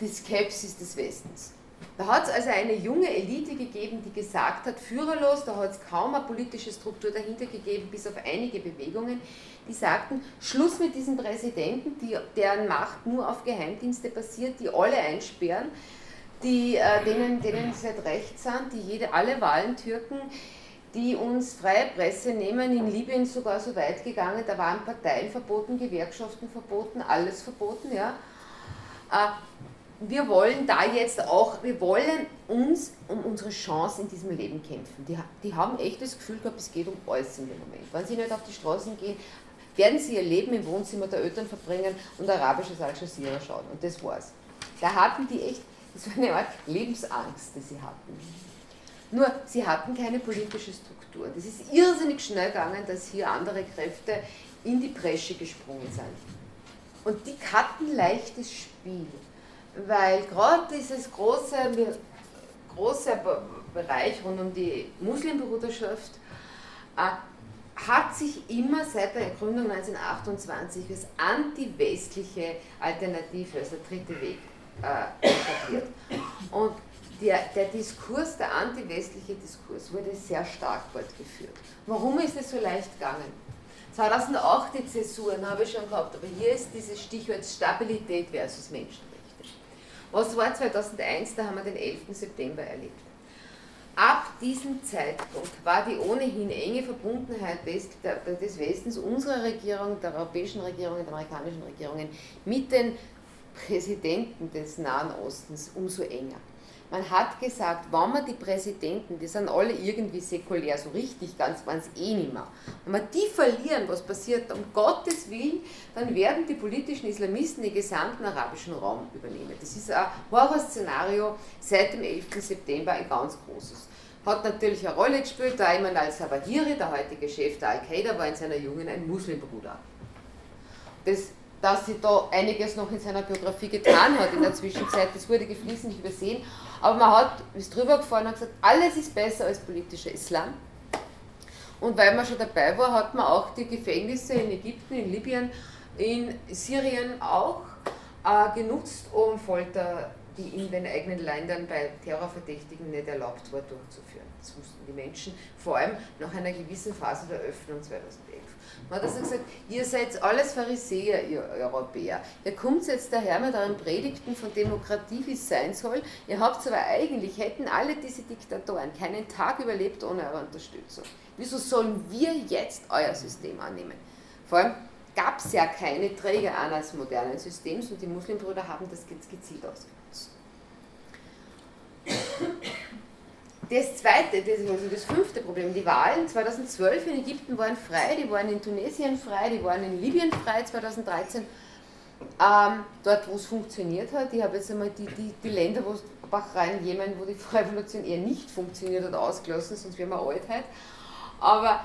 Die Skepsis des Westens. Da hat es also eine junge Elite gegeben, die gesagt hat, führerlos, da hat es kaum eine politische Struktur dahinter gegeben, bis auf einige Bewegungen, die sagten, Schluss mit diesen Präsidenten, die, deren Macht nur auf Geheimdienste basiert, die alle einsperren, die, äh, denen, denen es nicht recht sind, die jede, alle Wahlen türken, die uns freie Presse nehmen, in Libyen sogar so weit gegangen, da waren Parteien verboten, Gewerkschaften verboten, alles verboten, ja. Äh, wir wollen da jetzt auch, wir wollen uns um unsere Chance in diesem Leben kämpfen. Die, die haben echt das Gefühl gehabt, es geht um alles dem Moment. Wenn sie nicht auf die Straßen gehen, werden sie ihr Leben im Wohnzimmer der Eltern verbringen und arabisches Al Jazeera schauen. Und das war's. Da hatten die echt, das war eine Art Lebensangst, die sie hatten. Nur, sie hatten keine politische Struktur. Das ist irrsinnig schnell gegangen, dass hier andere Kräfte in die Bresche gesprungen sind. Und die hatten leichtes Spiel, weil gerade dieses große, große Bereich rund um die Muslimbruderschaft äh, hat sich immer seit der Gründung 1928 als anti-westliche Alternative, also der dritte Weg, äh, etabliert. Und der, der Diskurs, der anti-westliche Diskurs, wurde sehr stark fortgeführt. Warum ist es so leicht gegangen? 2008 die Zäsuren habe ich schon gehabt, aber hier ist dieses Stichwort Stabilität versus Menschenrechte. Was war 2001? Da haben wir den 11. September erlebt. Ab diesem Zeitpunkt war die ohnehin enge Verbundenheit des Westens, unserer Regierung, der europäischen Regierung, der amerikanischen Regierungen mit den Präsidenten des Nahen Ostens umso enger. Man hat gesagt, wenn man die Präsidenten, die sind alle irgendwie säkulär, so richtig ganz waren es eh nicht mehr. Wenn wir die verlieren, was passiert, um Gottes Willen, dann werden die politischen Islamisten den gesamten arabischen Raum übernehmen. Das ist ein Horrorszenario seit dem 11. September, ein ganz großes. Hat natürlich eine Rolle gespielt, da Ayman al-Zawahiri, der heutige Chef der Al-Qaida, war in seiner Jugend ein Muslimbruder. Das dass sie da einiges noch in seiner Biografie getan hat in der Zwischenzeit, das wurde geflissentlich übersehen. Aber man hat, ist drüber gefahren und gesagt, alles ist besser als politischer Islam. Und weil man schon dabei war, hat man auch die Gefängnisse in Ägypten, in Libyen, in Syrien auch äh, genutzt, um Folter, die in den eigenen Ländern bei Terrorverdächtigen nicht erlaubt war, durchzuführen. Das wussten die Menschen, vor allem nach einer gewissen Phase der Öffnung 2011. Man hat also gesagt, ihr seid alles Pharisäer, ihr Europäer. Ihr kommt jetzt daher mit euren Predigten von Demokratie, wie es sein soll. Ihr habt aber eigentlich, hätten alle diese Diktatoren keinen Tag überlebt ohne eure Unterstützung. Wieso sollen wir jetzt euer System annehmen? Vor allem gab es ja keine Träger eines modernen Systems und die Muslimbrüder haben das gezielt ausgenutzt. Das zweite, das, also das fünfte Problem, die Wahlen 2012 in Ägypten waren frei, die waren in Tunesien frei, die waren in Libyen frei 2013. Ähm, dort, wo es funktioniert hat, ich habe jetzt einmal die, die, die Länder, wo Bahrain, Jemen, wo die [laughs] Revolution eher nicht funktioniert hat, ausgelassen, sonst wären wir Altheit. Aber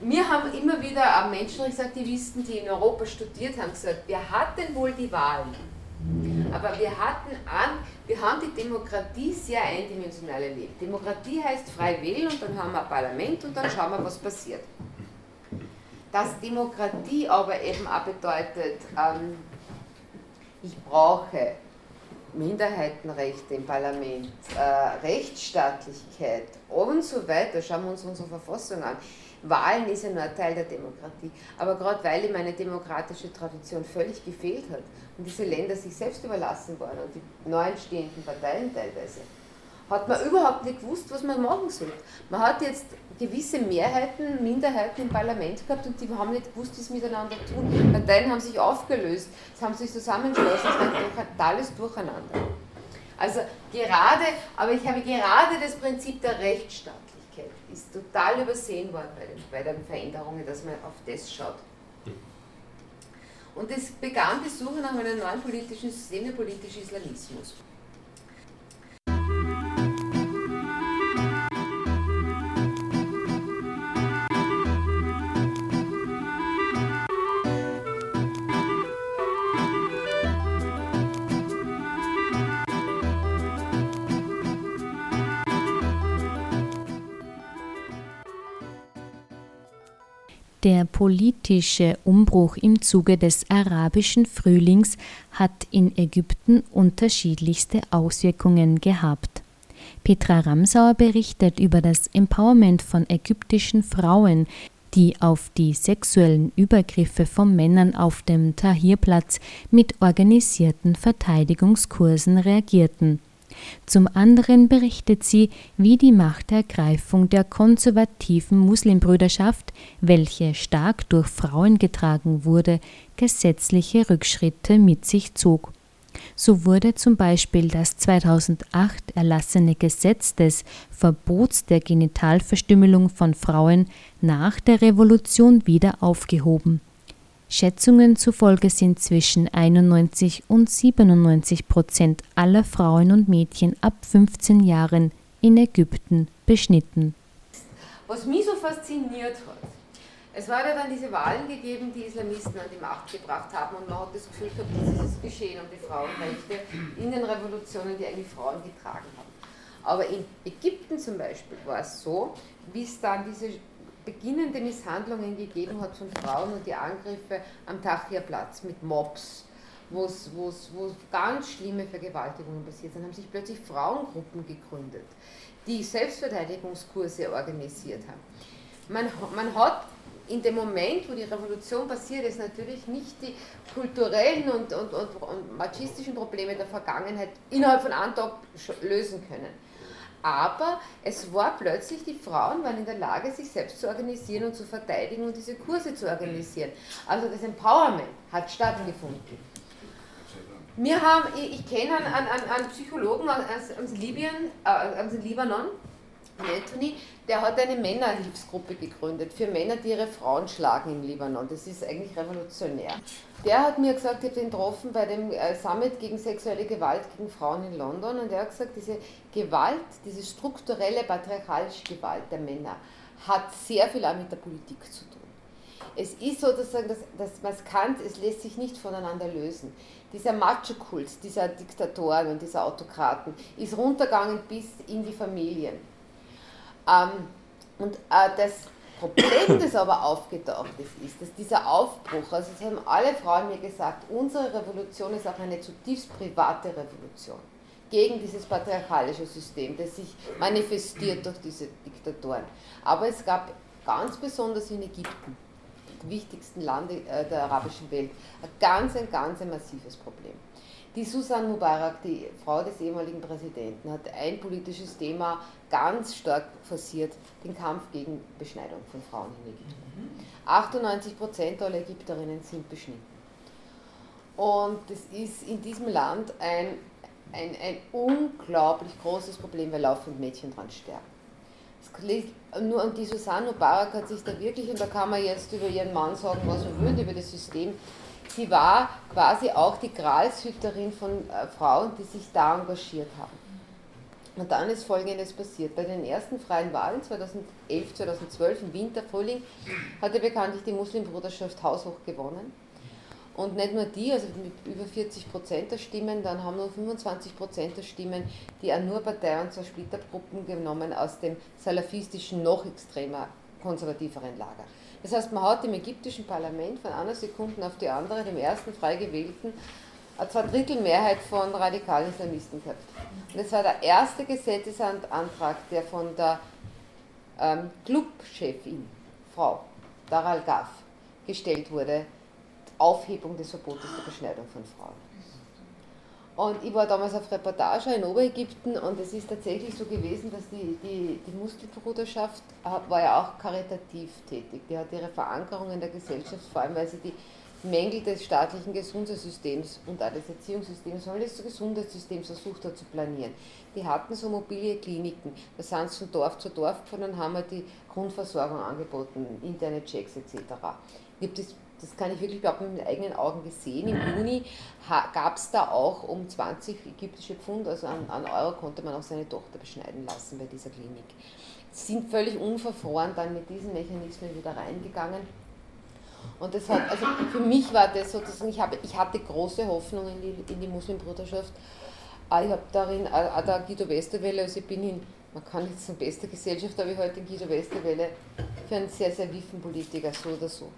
wir haben immer wieder Menschenrechtsaktivisten, die in Europa studiert haben, gesagt, wer hat denn wohl die Wahlen? Aber wir hatten an, wir haben die Demokratie sehr eindimensional erlebt. Demokratie heißt frei wählen und dann haben wir ein Parlament und dann schauen wir, was passiert. Dass Demokratie aber eben auch bedeutet, ähm, ich brauche Minderheitenrechte im Parlament, äh, Rechtsstaatlichkeit und so weiter, schauen wir uns unsere Verfassung an. Wahlen ist ja nur ein Teil der Demokratie. Aber gerade weil ihm eine demokratische Tradition völlig gefehlt hat und diese Länder sich selbst überlassen waren und die neu entstehenden Parteien teilweise, hat man überhaupt nicht gewusst, was man machen soll. Man hat jetzt gewisse Mehrheiten, Minderheiten im Parlament gehabt und die haben nicht gewusst, wie sie miteinander tun. Parteien haben sich aufgelöst, es haben sich zusammengeschlossen, es war ein totales Durcheinander. Also gerade, aber ich habe gerade das Prinzip der Rechtsstaatlichkeit ist total übersehen worden bei den, bei den Veränderungen, dass man auf das schaut. Und es begann die Suche nach einem neuen politischen System, der politische Islamismus. Der politische Umbruch im Zuge des arabischen Frühlings hat in Ägypten unterschiedlichste Auswirkungen gehabt. Petra Ramsauer berichtet über das Empowerment von ägyptischen Frauen, die auf die sexuellen Übergriffe von Männern auf dem Tahirplatz mit organisierten Verteidigungskursen reagierten. Zum anderen berichtet sie, wie die Machtergreifung der konservativen Muslimbrüderschaft, welche stark durch Frauen getragen wurde, gesetzliche Rückschritte mit sich zog. So wurde zum Beispiel das 2008 erlassene Gesetz des Verbots der Genitalverstümmelung von Frauen nach der Revolution wieder aufgehoben. Schätzungen zufolge sind zwischen 91 und 97 Prozent aller Frauen und Mädchen ab 15 Jahren in Ägypten beschnitten. Was mich so fasziniert hat, es war ja dann diese Wahlen gegeben, die Islamisten an die Macht gebracht haben und man hat das Gefühl gehabt, das ist geschehen um die Frauenrechte in den Revolutionen, die eigentlich Frauen getragen haben. Aber in Ägypten zum Beispiel war es so, wie es dann diese beginnende Misshandlungen gegeben hat von Frauen und die Angriffe am Tahrirplatz mit Mobs, wo ganz schlimme Vergewaltigungen passiert sind, haben sich plötzlich Frauengruppen gegründet, die Selbstverteidigungskurse organisiert haben. Man, man hat in dem Moment, wo die Revolution passiert ist, natürlich nicht die kulturellen und, und, und, und machistischen Probleme der Vergangenheit innerhalb von einem Tag lösen können. Aber es war plötzlich, die Frauen waren in der Lage, sich selbst zu organisieren und zu verteidigen und diese Kurse zu organisieren. Also das Empowerment hat stattgefunden. Wir haben, ich, ich kenne einen, einen, einen Psychologen aus, aus, Libyen, äh, aus Libanon, Anthony, der hat eine Männerhilfsgruppe gegründet für Männer, die ihre Frauen schlagen im Libanon. Das ist eigentlich revolutionär. Der hat mir gesagt, ich habe den getroffen bei dem äh, Summit gegen sexuelle Gewalt gegen Frauen in London und er hat gesagt, diese Gewalt, diese strukturelle patriarchalische Gewalt der Männer hat sehr viel auch mit der Politik zu tun. Es ist sozusagen, dass, dass man es kann, es lässt sich nicht voneinander lösen. Dieser Macho-Kult dieser Diktatoren und dieser Autokraten ist runtergegangen bis in die Familien. Ähm, und äh, das Problem, das aber aufgetaucht ist, ist, dass dieser Aufbruch, also es haben alle Frauen mir gesagt, unsere Revolution ist auch eine zutiefst private Revolution gegen dieses patriarchalische System, das sich manifestiert durch diese Diktatoren. Aber es gab ganz besonders in Ägypten, dem wichtigsten Land äh, der arabischen Welt, ein ganz, ein ganz ein massives Problem. Die Susan Mubarak, die Frau des ehemaligen Präsidenten, hat ein politisches Thema ganz stark forciert, den Kampf gegen Beschneidung von Frauen in Ägypten. 98 Prozent aller Ägypterinnen sind beschnitten. Und das ist in diesem Land ein, ein, ein unglaublich großes Problem, weil laufend Mädchen dran sterben. Nur und die Susanne Mubarak hat sich da wirklich, und da kann man jetzt über ihren Mann sagen, was man will, über das System, sie war quasi auch die Gralshüterin von äh, Frauen, die sich da engagiert haben. Und dann ist Folgendes passiert. Bei den ersten freien Wahlen 2011, 2012 im Winter, Frühling, hatte bekanntlich die Muslimbruderschaft haushoch gewonnen. Und nicht nur die, also mit über 40 Prozent der Stimmen, dann haben nur 25 Prozent der Stimmen die Anur-Partei und zwei Splittergruppen genommen aus dem salafistischen, noch extremer, konservativeren Lager. Das heißt, man hat im ägyptischen Parlament von einer Sekunde auf die andere, dem ersten frei gewählten, eine Zweidrittelmehrheit von radikalen Islamisten gehabt. Und das war der erste Gesetzesantrag, der von der ähm, Clubchefin, Frau Daral Gaf, gestellt wurde, Aufhebung des Verbotes der Beschneidung von Frauen. Und ich war damals auf Reportage in Oberägypten und es ist tatsächlich so gewesen, dass die, die, die Muskelbruderschaft war ja auch karitativ tätig. Die hat ihre Verankerung in der Gesellschaft, vor allem weil sie die Mängel des staatlichen Gesundheitssystems und auch des Erziehungssystems, weil des Gesundheitssystems versucht hat zu planieren. Die hatten so mobile Kliniken, da sind sie von Dorf zu Dorf gefahren und haben halt die Grundversorgung angeboten, interne Checks etc. Ich habe das kann ich wirklich überhaupt mit meinen eigenen Augen gesehen. Im Juni gab es da auch um 20 ägyptische Pfund, also an, an, Euro konnte man auch seine Tochter beschneiden lassen bei dieser Klinik. Sie sind völlig unverfroren dann mit diesen Mechanismen wieder reingegangen. Und das hat, also für mich war das sozusagen, ich, habe, ich hatte große Hoffnung in die, in die Muslimbruderschaft. Ah, ich habe darin, auch der Guido Westerwelle, also ich bin in, man kann jetzt sagen, beste Gesellschaft, aber ich heute in Guido Westerwelle für einen sehr, sehr wiffen Politiker, so oder so.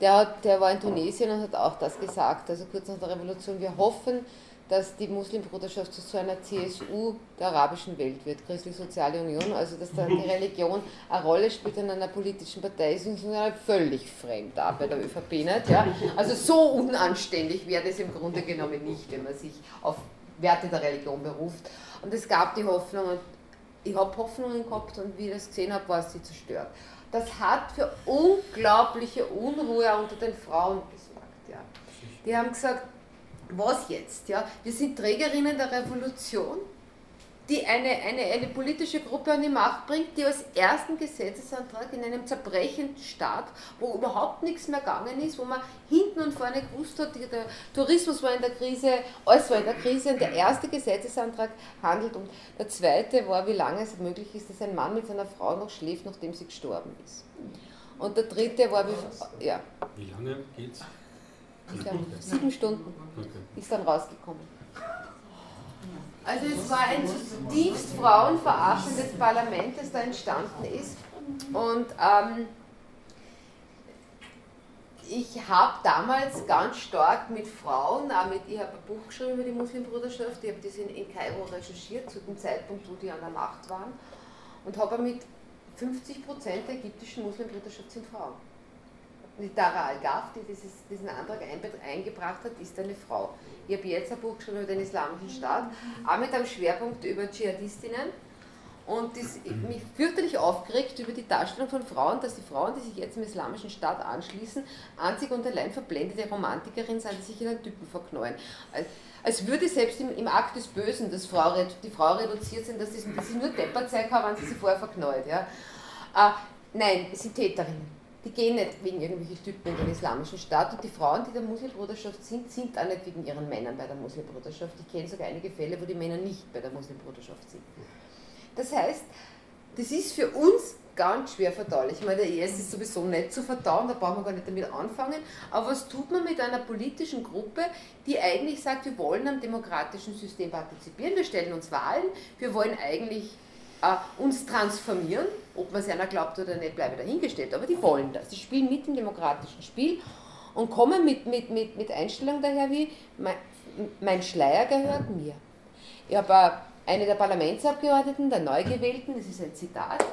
Der, der war in Tunesien und hat auch das gesagt, also kurz nach der Revolution, wir hoffen, dass die Muslimbruderschaft zu so einer CSU der arabischen Welt wird, Christlich-Soziale Union, also dass dann die [laughs] Religion eine Rolle spielt in einer politischen Partei, ist uns völlig fremd da bei der ÖVP nicht. Ja? Also so unanständig wäre das im Grunde genommen nicht, wenn man sich auf Werte der Religion beruft. Und es gab die Hoffnung, und ich habe Hoffnungen gehabt und wie ich das gesehen habe, war sie zerstört das hat für unglaubliche Unruhe unter den Frauen gesorgt. Ja. Die haben gesagt, was jetzt? Ja? Wir sind Trägerinnen der Revolution die eine, eine, eine politische Gruppe an die Macht bringt, die als ersten Gesetzesantrag in einem zerbrechenden Staat, wo überhaupt nichts mehr gegangen ist, wo man hinten und vorne gewusst hat, der Tourismus war in der Krise, alles war in der Krise und der erste Gesetzesantrag handelt und der zweite war, wie lange es möglich ist, dass ein Mann mit seiner Frau noch schläft, nachdem sie gestorben ist. Und der dritte war, wie, ja. Wie lange geht's? Sieben Stunden okay. ist dann rausgekommen. Also es war ein zutiefst frauenverachtendes Parlament, das da entstanden ist. Und ähm, ich habe damals ganz stark mit Frauen, mit, ich habe ein Buch geschrieben über die Muslimbruderschaft, ich habe das in, in Kairo recherchiert, zu dem Zeitpunkt, wo die an der Macht waren, und habe mit 50% der ägyptischen Muslimbruderschaft sind Frauen die Tara Al-Gaf, die dieses, diesen Antrag eingebracht hat, ist eine Frau. Ich habe jetzt ein Buch geschrieben über den Islamischen Staat, auch mit einem Schwerpunkt über Dschihadistinnen. Und das mich fürchterlich aufgeregt über die Darstellung von Frauen, dass die Frauen, die sich jetzt im Islamischen Staat anschließen, einzig und allein verblendete Romantikerinnen sind, die sich in einen Typen verknallen. Als, als würde selbst im, im Akt des Bösen das Frau, die Frau reduziert sein, dass sie, dass sie nur Depperzeit haben, wenn sie sich vorher verknallt. Ja. Äh, nein, es sind Täterinnen die gehen nicht wegen irgendwelchen Typen in den islamischen Staat und die Frauen, die der Muslimbruderschaft sind, sind auch nicht wegen ihren Männern bei der Muslimbruderschaft. Ich kenne sogar einige Fälle, wo die Männer nicht bei der Muslimbruderschaft sind. Das heißt, das ist für uns ganz schwer verdaulich. Ich meine, der IS ist sowieso nicht zu verdauen, da brauchen wir gar nicht damit anfangen. Aber was tut man mit einer politischen Gruppe, die eigentlich sagt, wir wollen am demokratischen System partizipieren, wir stellen uns Wahlen, wir wollen eigentlich äh, uns transformieren, ob man es einer glaubt oder nicht, bleibe dahingestellt, aber die wollen das. Die spielen mit im demokratischen Spiel und kommen mit, mit, mit, mit Einstellungen daher wie, mein, Schleier gehört mir. Ich habe eine der Parlamentsabgeordneten, der Neugewählten, das ist ein Zitat,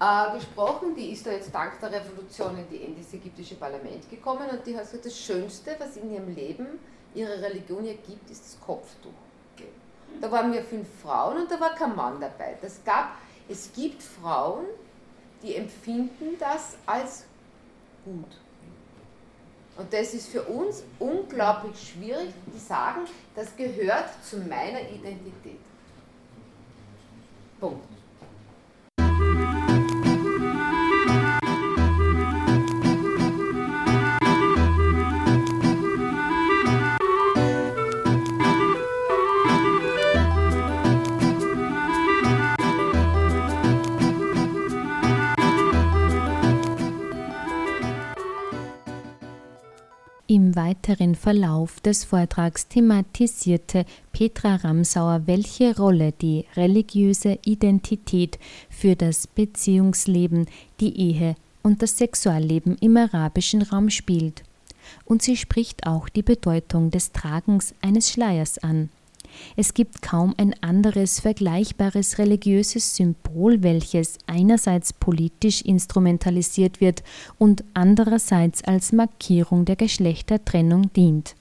äh, gesprochen, die ist da jetzt dank der Revolution in, die, in das ägyptische Parlament gekommen und die hat gesagt, das Schönste, was in ihrem Leben ihre Religion ihr gibt, ist das Kopftuch. Da waren wir fünf Frauen und da war kein Mann dabei. Das gab, es gibt Frauen, die empfinden das als gut. Und das ist für uns unglaublich schwierig. Die sagen, das gehört zu meiner Identität. Punkt. Im weiteren Verlauf des Vortrags thematisierte Petra Ramsauer, welche Rolle die religiöse Identität für das Beziehungsleben, die Ehe und das Sexualleben im arabischen Raum spielt. Und sie spricht auch die Bedeutung des Tragens eines Schleiers an. Es gibt kaum ein anderes vergleichbares religiöses Symbol, welches einerseits politisch instrumentalisiert wird und andererseits als Markierung der Geschlechtertrennung dient.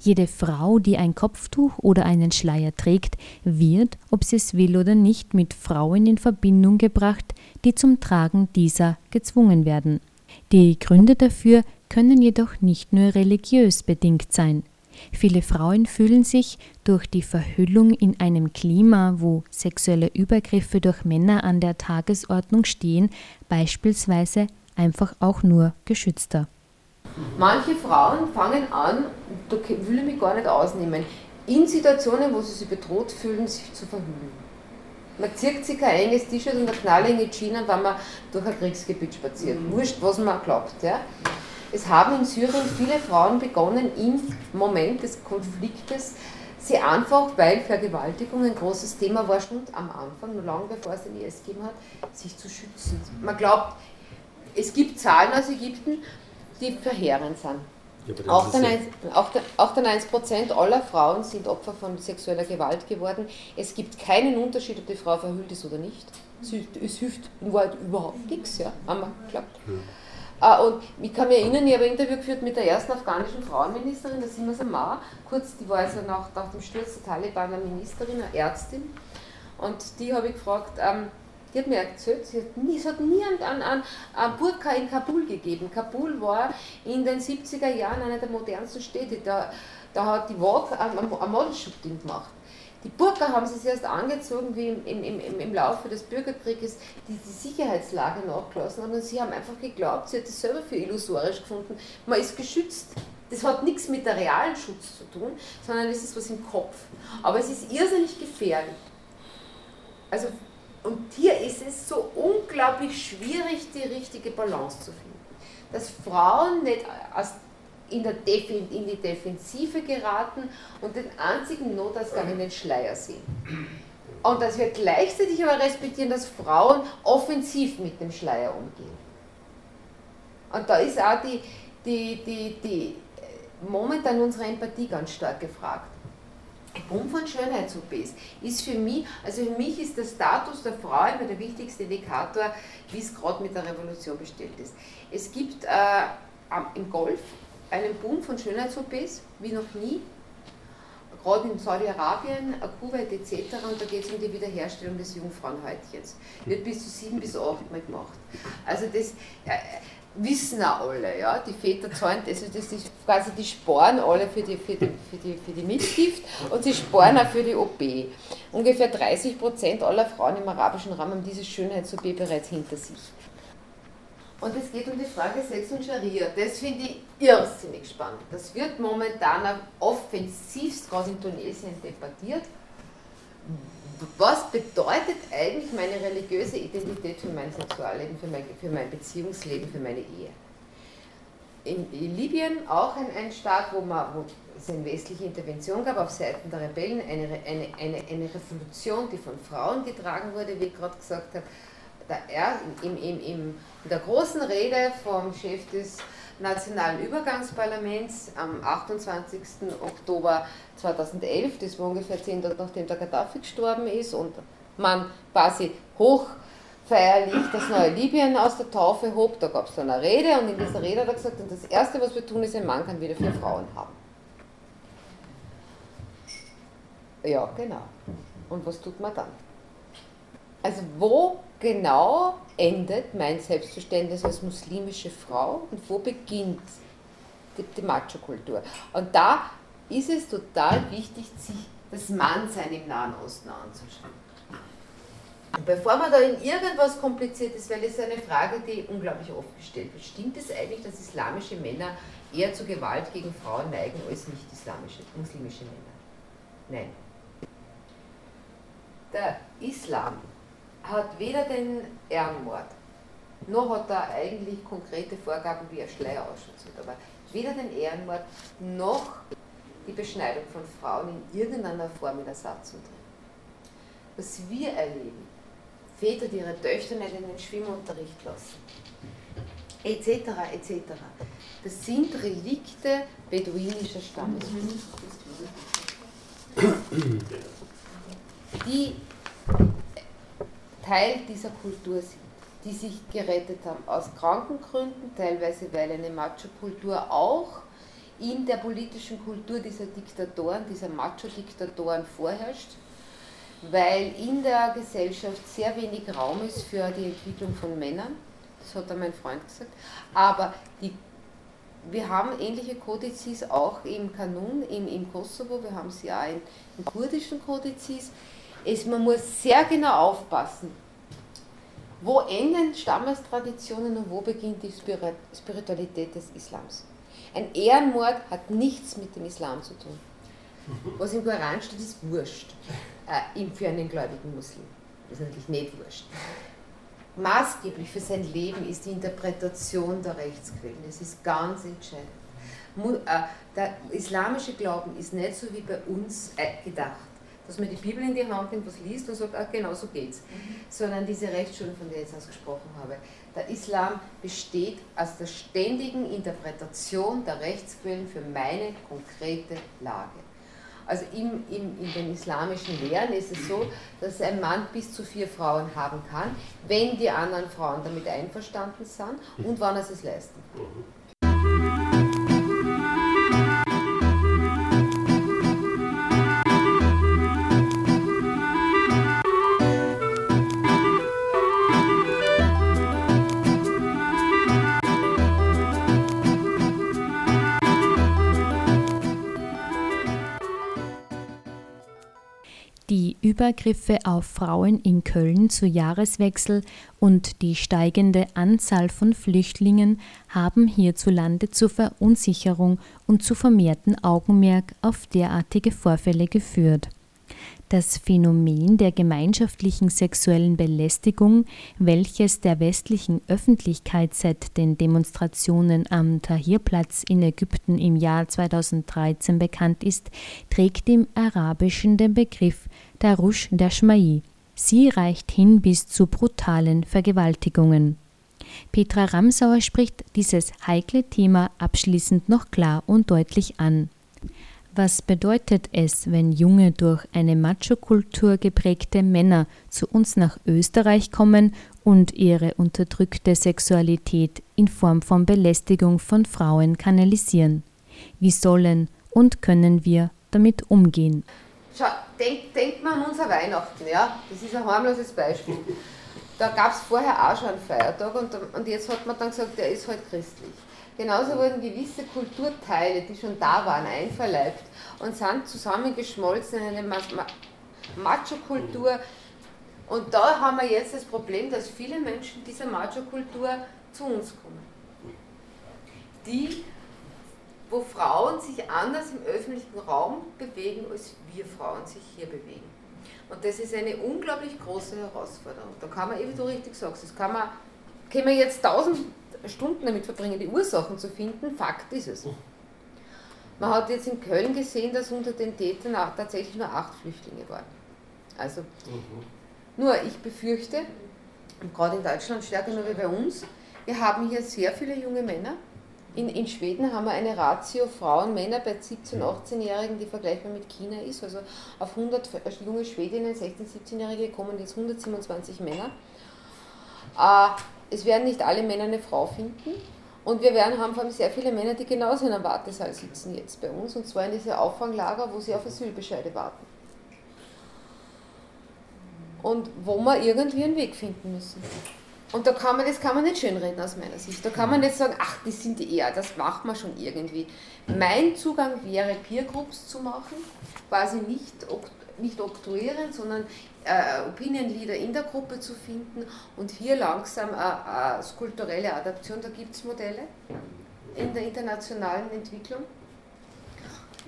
Jede Frau, die ein Kopftuch oder einen Schleier trägt, wird, ob sie es will oder nicht, mit Frauen in Verbindung gebracht, die zum Tragen dieser gezwungen werden. Die Gründe dafür können jedoch nicht nur religiös bedingt sein. Viele Frauen fühlen sich durch die Verhüllung in einem Klima, wo sexuelle Übergriffe durch Männer an der Tagesordnung stehen, beispielsweise einfach auch nur geschützter. Manche Frauen fangen an, da will ich mich gar nicht ausnehmen, in Situationen, wo sie sich bedroht fühlen, sich zu verhüllen. Man zieht sich kein enges T-Shirt und eine knallige Jeans, wenn man durch ein Kriegsgebiet spaziert. Wurscht, was man glaubt. Ja? Es haben in Syrien viele Frauen begonnen, im Moment des Konfliktes sie einfach, weil Vergewaltigung ein großes Thema war, schon am Anfang, nur lange bevor es den IS gegeben hat, sich zu schützen. Man glaubt, es gibt Zahlen aus Ägypten, die verheerend sind. Ja, auch, dann 1, auch, der, auch dann 1% aller Frauen sind Opfer von sexueller Gewalt geworden. Es gibt keinen Unterschied, ob die Frau verhüllt ist oder nicht. Es, es hilft überhaupt nichts, ja, haben wir geglaubt. Ja. Uh, und ich kann mich erinnern, ich habe ein Interview geführt mit der ersten afghanischen Frauenministerin, der Sima Samar, kurz, die war also nach, nach dem Sturz der Taliban eine Ministerin, eine Ärztin. Und die habe ich gefragt, ähm, die hat mir erzählt, sie hat nie, es hat nie an, an, an Burka in Kabul gegeben. Kabul war in den 70er Jahren eine der modernsten Städte. Da, da hat die Vogue ein Modelshooting gemacht. Die Burka haben sie erst angezogen, wie im, im, im, im Laufe des Bürgerkrieges die, die Sicherheitslage nachgelassen haben. Und sie haben einfach geglaubt, sie hat es selber für illusorisch gefunden. Man ist geschützt. Das hat nichts mit der realen Schutz zu tun, sondern es ist was im Kopf. Aber es ist irrsinnig gefährlich. Also, und hier ist es so unglaublich schwierig, die richtige Balance zu finden. Dass Frauen nicht aus in, in die Defensive geraten und den einzigen Notausgang in den Schleier sehen. Und dass wir gleichzeitig aber respektieren, dass Frauen offensiv mit dem Schleier umgehen. Und da ist auch die, die, die, die momentan unsere Empathie ganz stark gefragt. Boom von Schönheits-OPs ist für mich, also für mich ist der Status der Frau immer der wichtigste Indikator, wie es gerade mit der Revolution bestellt ist. Es gibt äh, im Golf einen Boom von Schönheits-OPs wie noch nie, gerade in Saudi-Arabien, Kuwait etc. Und da geht es um die Wiederherstellung des Jungfrauenhäutchens. Wird bis zu sieben bis acht Mal gemacht. Also das äh, wissen auch alle, ja. Die Väter zahlen, also das ist quasi, die sparen alle für die, für, die, für, die, für die Mitgift und sie sparen auch für die OP. Ungefähr 30 Prozent aller Frauen im arabischen Raum haben dieses Schönheits-OP bereits hinter sich. Und es geht um die Frage Sex und Scharia. Das finde ich irrsinnig spannend. Das wird momentan offensivst gerade in Tunesien debattiert. Was bedeutet eigentlich meine religiöse Identität für mein Sexualleben, für mein, für mein Beziehungsleben, für meine Ehe? In, in Libyen auch ein, ein Staat, wo, man, wo es eine westliche Intervention gab auf Seiten der Rebellen, eine, eine, eine, eine Revolution, die von Frauen getragen wurde, wie ich gerade gesagt habe der, im, im, im, in der großen Rede vom Chef des Nationalen Übergangsparlaments am 28. Oktober 2011, das war ungefähr zehn Tage nachdem der Gaddafi gestorben ist und man quasi hochfeierlich das neue Libyen aus der Taufe hob, da gab es dann eine Rede und in dieser Rede hat er gesagt, das Erste, was wir tun, ist, ein Mann kann wieder vier Frauen haben. Ja, genau. Und was tut man dann? Also wo genau endet mein Selbstverständnis als muslimische Frau und wo beginnt die, die Macho-Kultur? Und da ist es total wichtig, sich das Mannsein im Nahen Osten anzuschauen. Und bevor man da in irgendwas kompliziert ist, weil es eine Frage, die unglaublich oft gestellt wird, stimmt es eigentlich, dass islamische Männer eher zu Gewalt gegen Frauen neigen als nicht islamische, muslimische Männer? Nein. Der Islam hat weder den Ehrenmord, noch hat er eigentlich konkrete Vorgaben, wie ein Schleier ausschaut. Aber weder den Ehrenmord noch die Beschneidung von Frauen in irgendeiner Form in Ersatz und drin. Was wir erleben, Väter, die ihre Töchter nicht in den Schwimmunterricht lassen, etc., etc., das sind Relikte beduinischer Stammes. Die Teil dieser Kultur sind, die sich gerettet haben. Aus Krankengründen, teilweise weil eine Macho-Kultur auch in der politischen Kultur dieser Diktatoren, dieser Macho-Diktatoren vorherrscht, weil in der Gesellschaft sehr wenig Raum ist für die Entwicklung von Männern, das hat mein Freund gesagt, aber die, wir haben ähnliche Kodizes auch im Kanun, im, im Kosovo, wir haben sie auch in, in kurdischen Kodizes, ist, man muss sehr genau aufpassen, wo enden Stammestraditionen und wo beginnt die Spiritualität des Islams. Ein Ehrenmord hat nichts mit dem Islam zu tun. Was im Koran steht, ist wurscht äh, für einen gläubigen Muslim. Das ist natürlich nicht wurscht. Maßgeblich für sein Leben ist die Interpretation der Rechtsquellen. Das ist ganz entscheidend. Äh, der islamische Glauben ist nicht so wie bei uns äh, gedacht dass man die Bibel in die Hand nimmt, was liest und sagt, ah, genau so geht's. Mhm. Sondern diese Rechtsschule, von der ich jetzt ausgesprochen habe. Der Islam besteht aus der ständigen Interpretation der Rechtsquellen für meine konkrete Lage. Also im, im, in den islamischen Lehren ist es so, dass ein Mann bis zu vier Frauen haben kann, wenn die anderen Frauen damit einverstanden sind und wann er es leisten kann. Übergriffe auf Frauen in Köln zu Jahreswechsel und die steigende Anzahl von Flüchtlingen haben hierzulande zur Verunsicherung und zu vermehrten Augenmerk auf derartige Vorfälle geführt. Das Phänomen der gemeinschaftlichen sexuellen Belästigung, welches der westlichen Öffentlichkeit seit den Demonstrationen am Tahrirplatz in Ägypten im Jahr 2013 bekannt ist, trägt im Arabischen den Begriff Darush Dashmai. Sie reicht hin bis zu brutalen Vergewaltigungen. Petra Ramsauer spricht dieses heikle Thema abschließend noch klar und deutlich an. Was bedeutet es, wenn junge, durch eine Macho-Kultur geprägte Männer zu uns nach Österreich kommen und ihre unterdrückte Sexualität in Form von Belästigung von Frauen kanalisieren? Wie sollen und können wir damit umgehen? Schau, denk, denkt man an unser Weihnachten, ja? Das ist ein harmloses Beispiel. Da gab es vorher auch schon einen Feiertag und, und jetzt hat man dann gesagt, der ist halt christlich. Genauso wurden gewisse Kulturteile, die schon da waren, einverleibt und sind zusammengeschmolzen in eine Macho-Kultur. Und da haben wir jetzt das Problem, dass viele Menschen dieser Macho-Kultur zu uns kommen. Die, wo Frauen sich anders im öffentlichen Raum bewegen, als wir Frauen sich hier bewegen. Und das ist eine unglaublich große Herausforderung. Da kann man, wie du richtig sagst, das kann man, können wir jetzt tausend Stunden damit verbringen, die Ursachen zu finden. Fakt ist es. Man hat jetzt in Köln gesehen, dass unter den Tätern tatsächlich nur acht Flüchtlinge waren. Also, mhm. nur ich befürchte, gerade in Deutschland stärker nur wie bei uns, wir haben hier sehr viele junge Männer. In, in Schweden haben wir eine Ratio Frauen-Männer bei 17-, 18-Jährigen, die vergleichbar mit China ist. Also auf 100 junge Schwedinnen, 16-, 17-Jährige kommen jetzt 127 Männer. Äh, es werden nicht alle Männer eine Frau finden. Und wir werden, haben vor allem sehr viele Männer, die genauso in einem Wartesaal sitzen jetzt bei uns, und zwar in diese Auffanglager, wo sie auf Asylbescheide warten. Und wo wir irgendwie einen Weg finden müssen. Und da kann man, das kann man nicht schönreden aus meiner Sicht. Da kann man nicht sagen, ach, die sind die eher, das macht man schon irgendwie. Mein Zugang wäre, Peergroups zu machen, quasi nicht, nicht oktroyieren, sondern äh, Opinion Leader in der Gruppe zu finden und hier langsam eine, skulpturelle Adaption, da gibt es Modelle in der internationalen Entwicklung.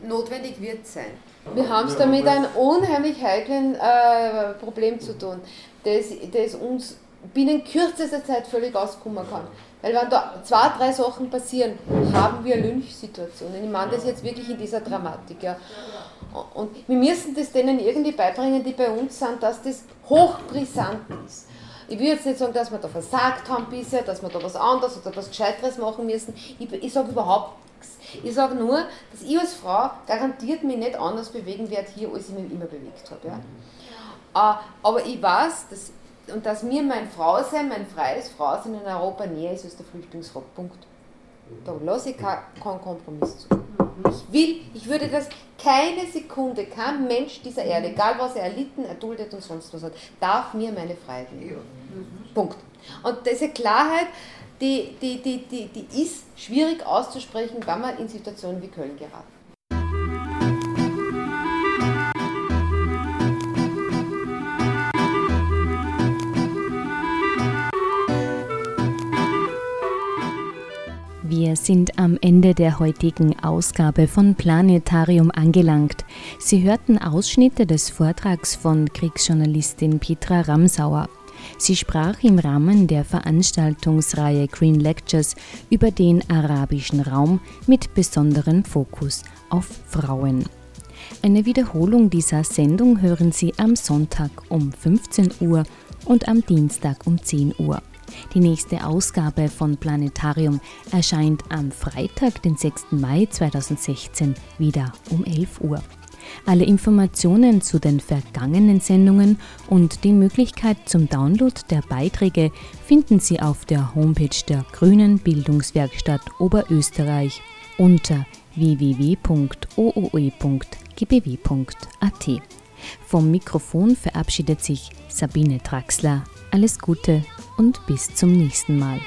Notwendig wird sein. Wir haben es damit ein unheimlich heiklen äh, Problem zu tun, das, das uns binnen kürzester Zeit völlig auskommen kann. Weil wenn da zwei, drei Sachen passieren, haben wir Lynchsituationen. Ich meine das jetzt wirklich in dieser Dramatik. Ja. Und wir müssen das denen irgendwie beibringen, die bei uns sind, dass das hochbrisant ist. Ich will jetzt nicht sagen, dass wir da versagt haben bisher, dass wir da was anderes oder was Gescheiteres machen müssen. Ich, ich sage überhaupt nichts. Ich sage nur, dass ich als Frau garantiert mich nicht anders bewegen werde hier, als ich mich immer bewegt habe. Ja. Äh, aber ich weiß, dass, und dass mir mein Frausein, mein freies Frausein in Europa näher ist als der Flüchtlingsrockpunkt. Da lasse ich keinen Kompromiss zu. Ich will, ich würde das keine Sekunde, kein Mensch dieser Erde, egal was er erlitten, erduldet und sonst was hat, darf mir meine Freiheit nehmen. Punkt. Und diese Klarheit, die, die, die, die, die ist schwierig auszusprechen, wenn man in Situationen wie Köln geraten. Wir sind am Ende der heutigen Ausgabe von Planetarium angelangt. Sie hörten Ausschnitte des Vortrags von Kriegsjournalistin Petra Ramsauer. Sie sprach im Rahmen der Veranstaltungsreihe Green Lectures über den arabischen Raum mit besonderem Fokus auf Frauen. Eine Wiederholung dieser Sendung hören Sie am Sonntag um 15 Uhr und am Dienstag um 10 Uhr. Die nächste Ausgabe von Planetarium erscheint am Freitag, den 6. Mai 2016, wieder um 11 Uhr. Alle Informationen zu den vergangenen Sendungen und die Möglichkeit zum Download der Beiträge finden Sie auf der Homepage der Grünen Bildungswerkstatt Oberösterreich unter www.ooe.gbw.at. Vom Mikrofon verabschiedet sich Sabine Draxler. Alles Gute und bis zum nächsten Mal.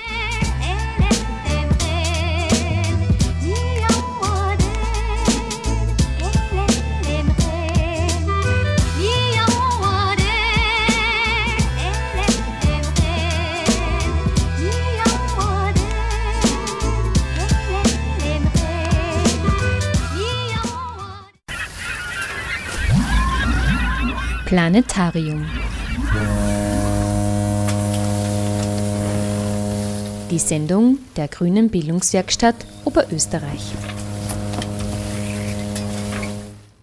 Planetarium. Die Sendung der Grünen Bildungswerkstatt Oberösterreich.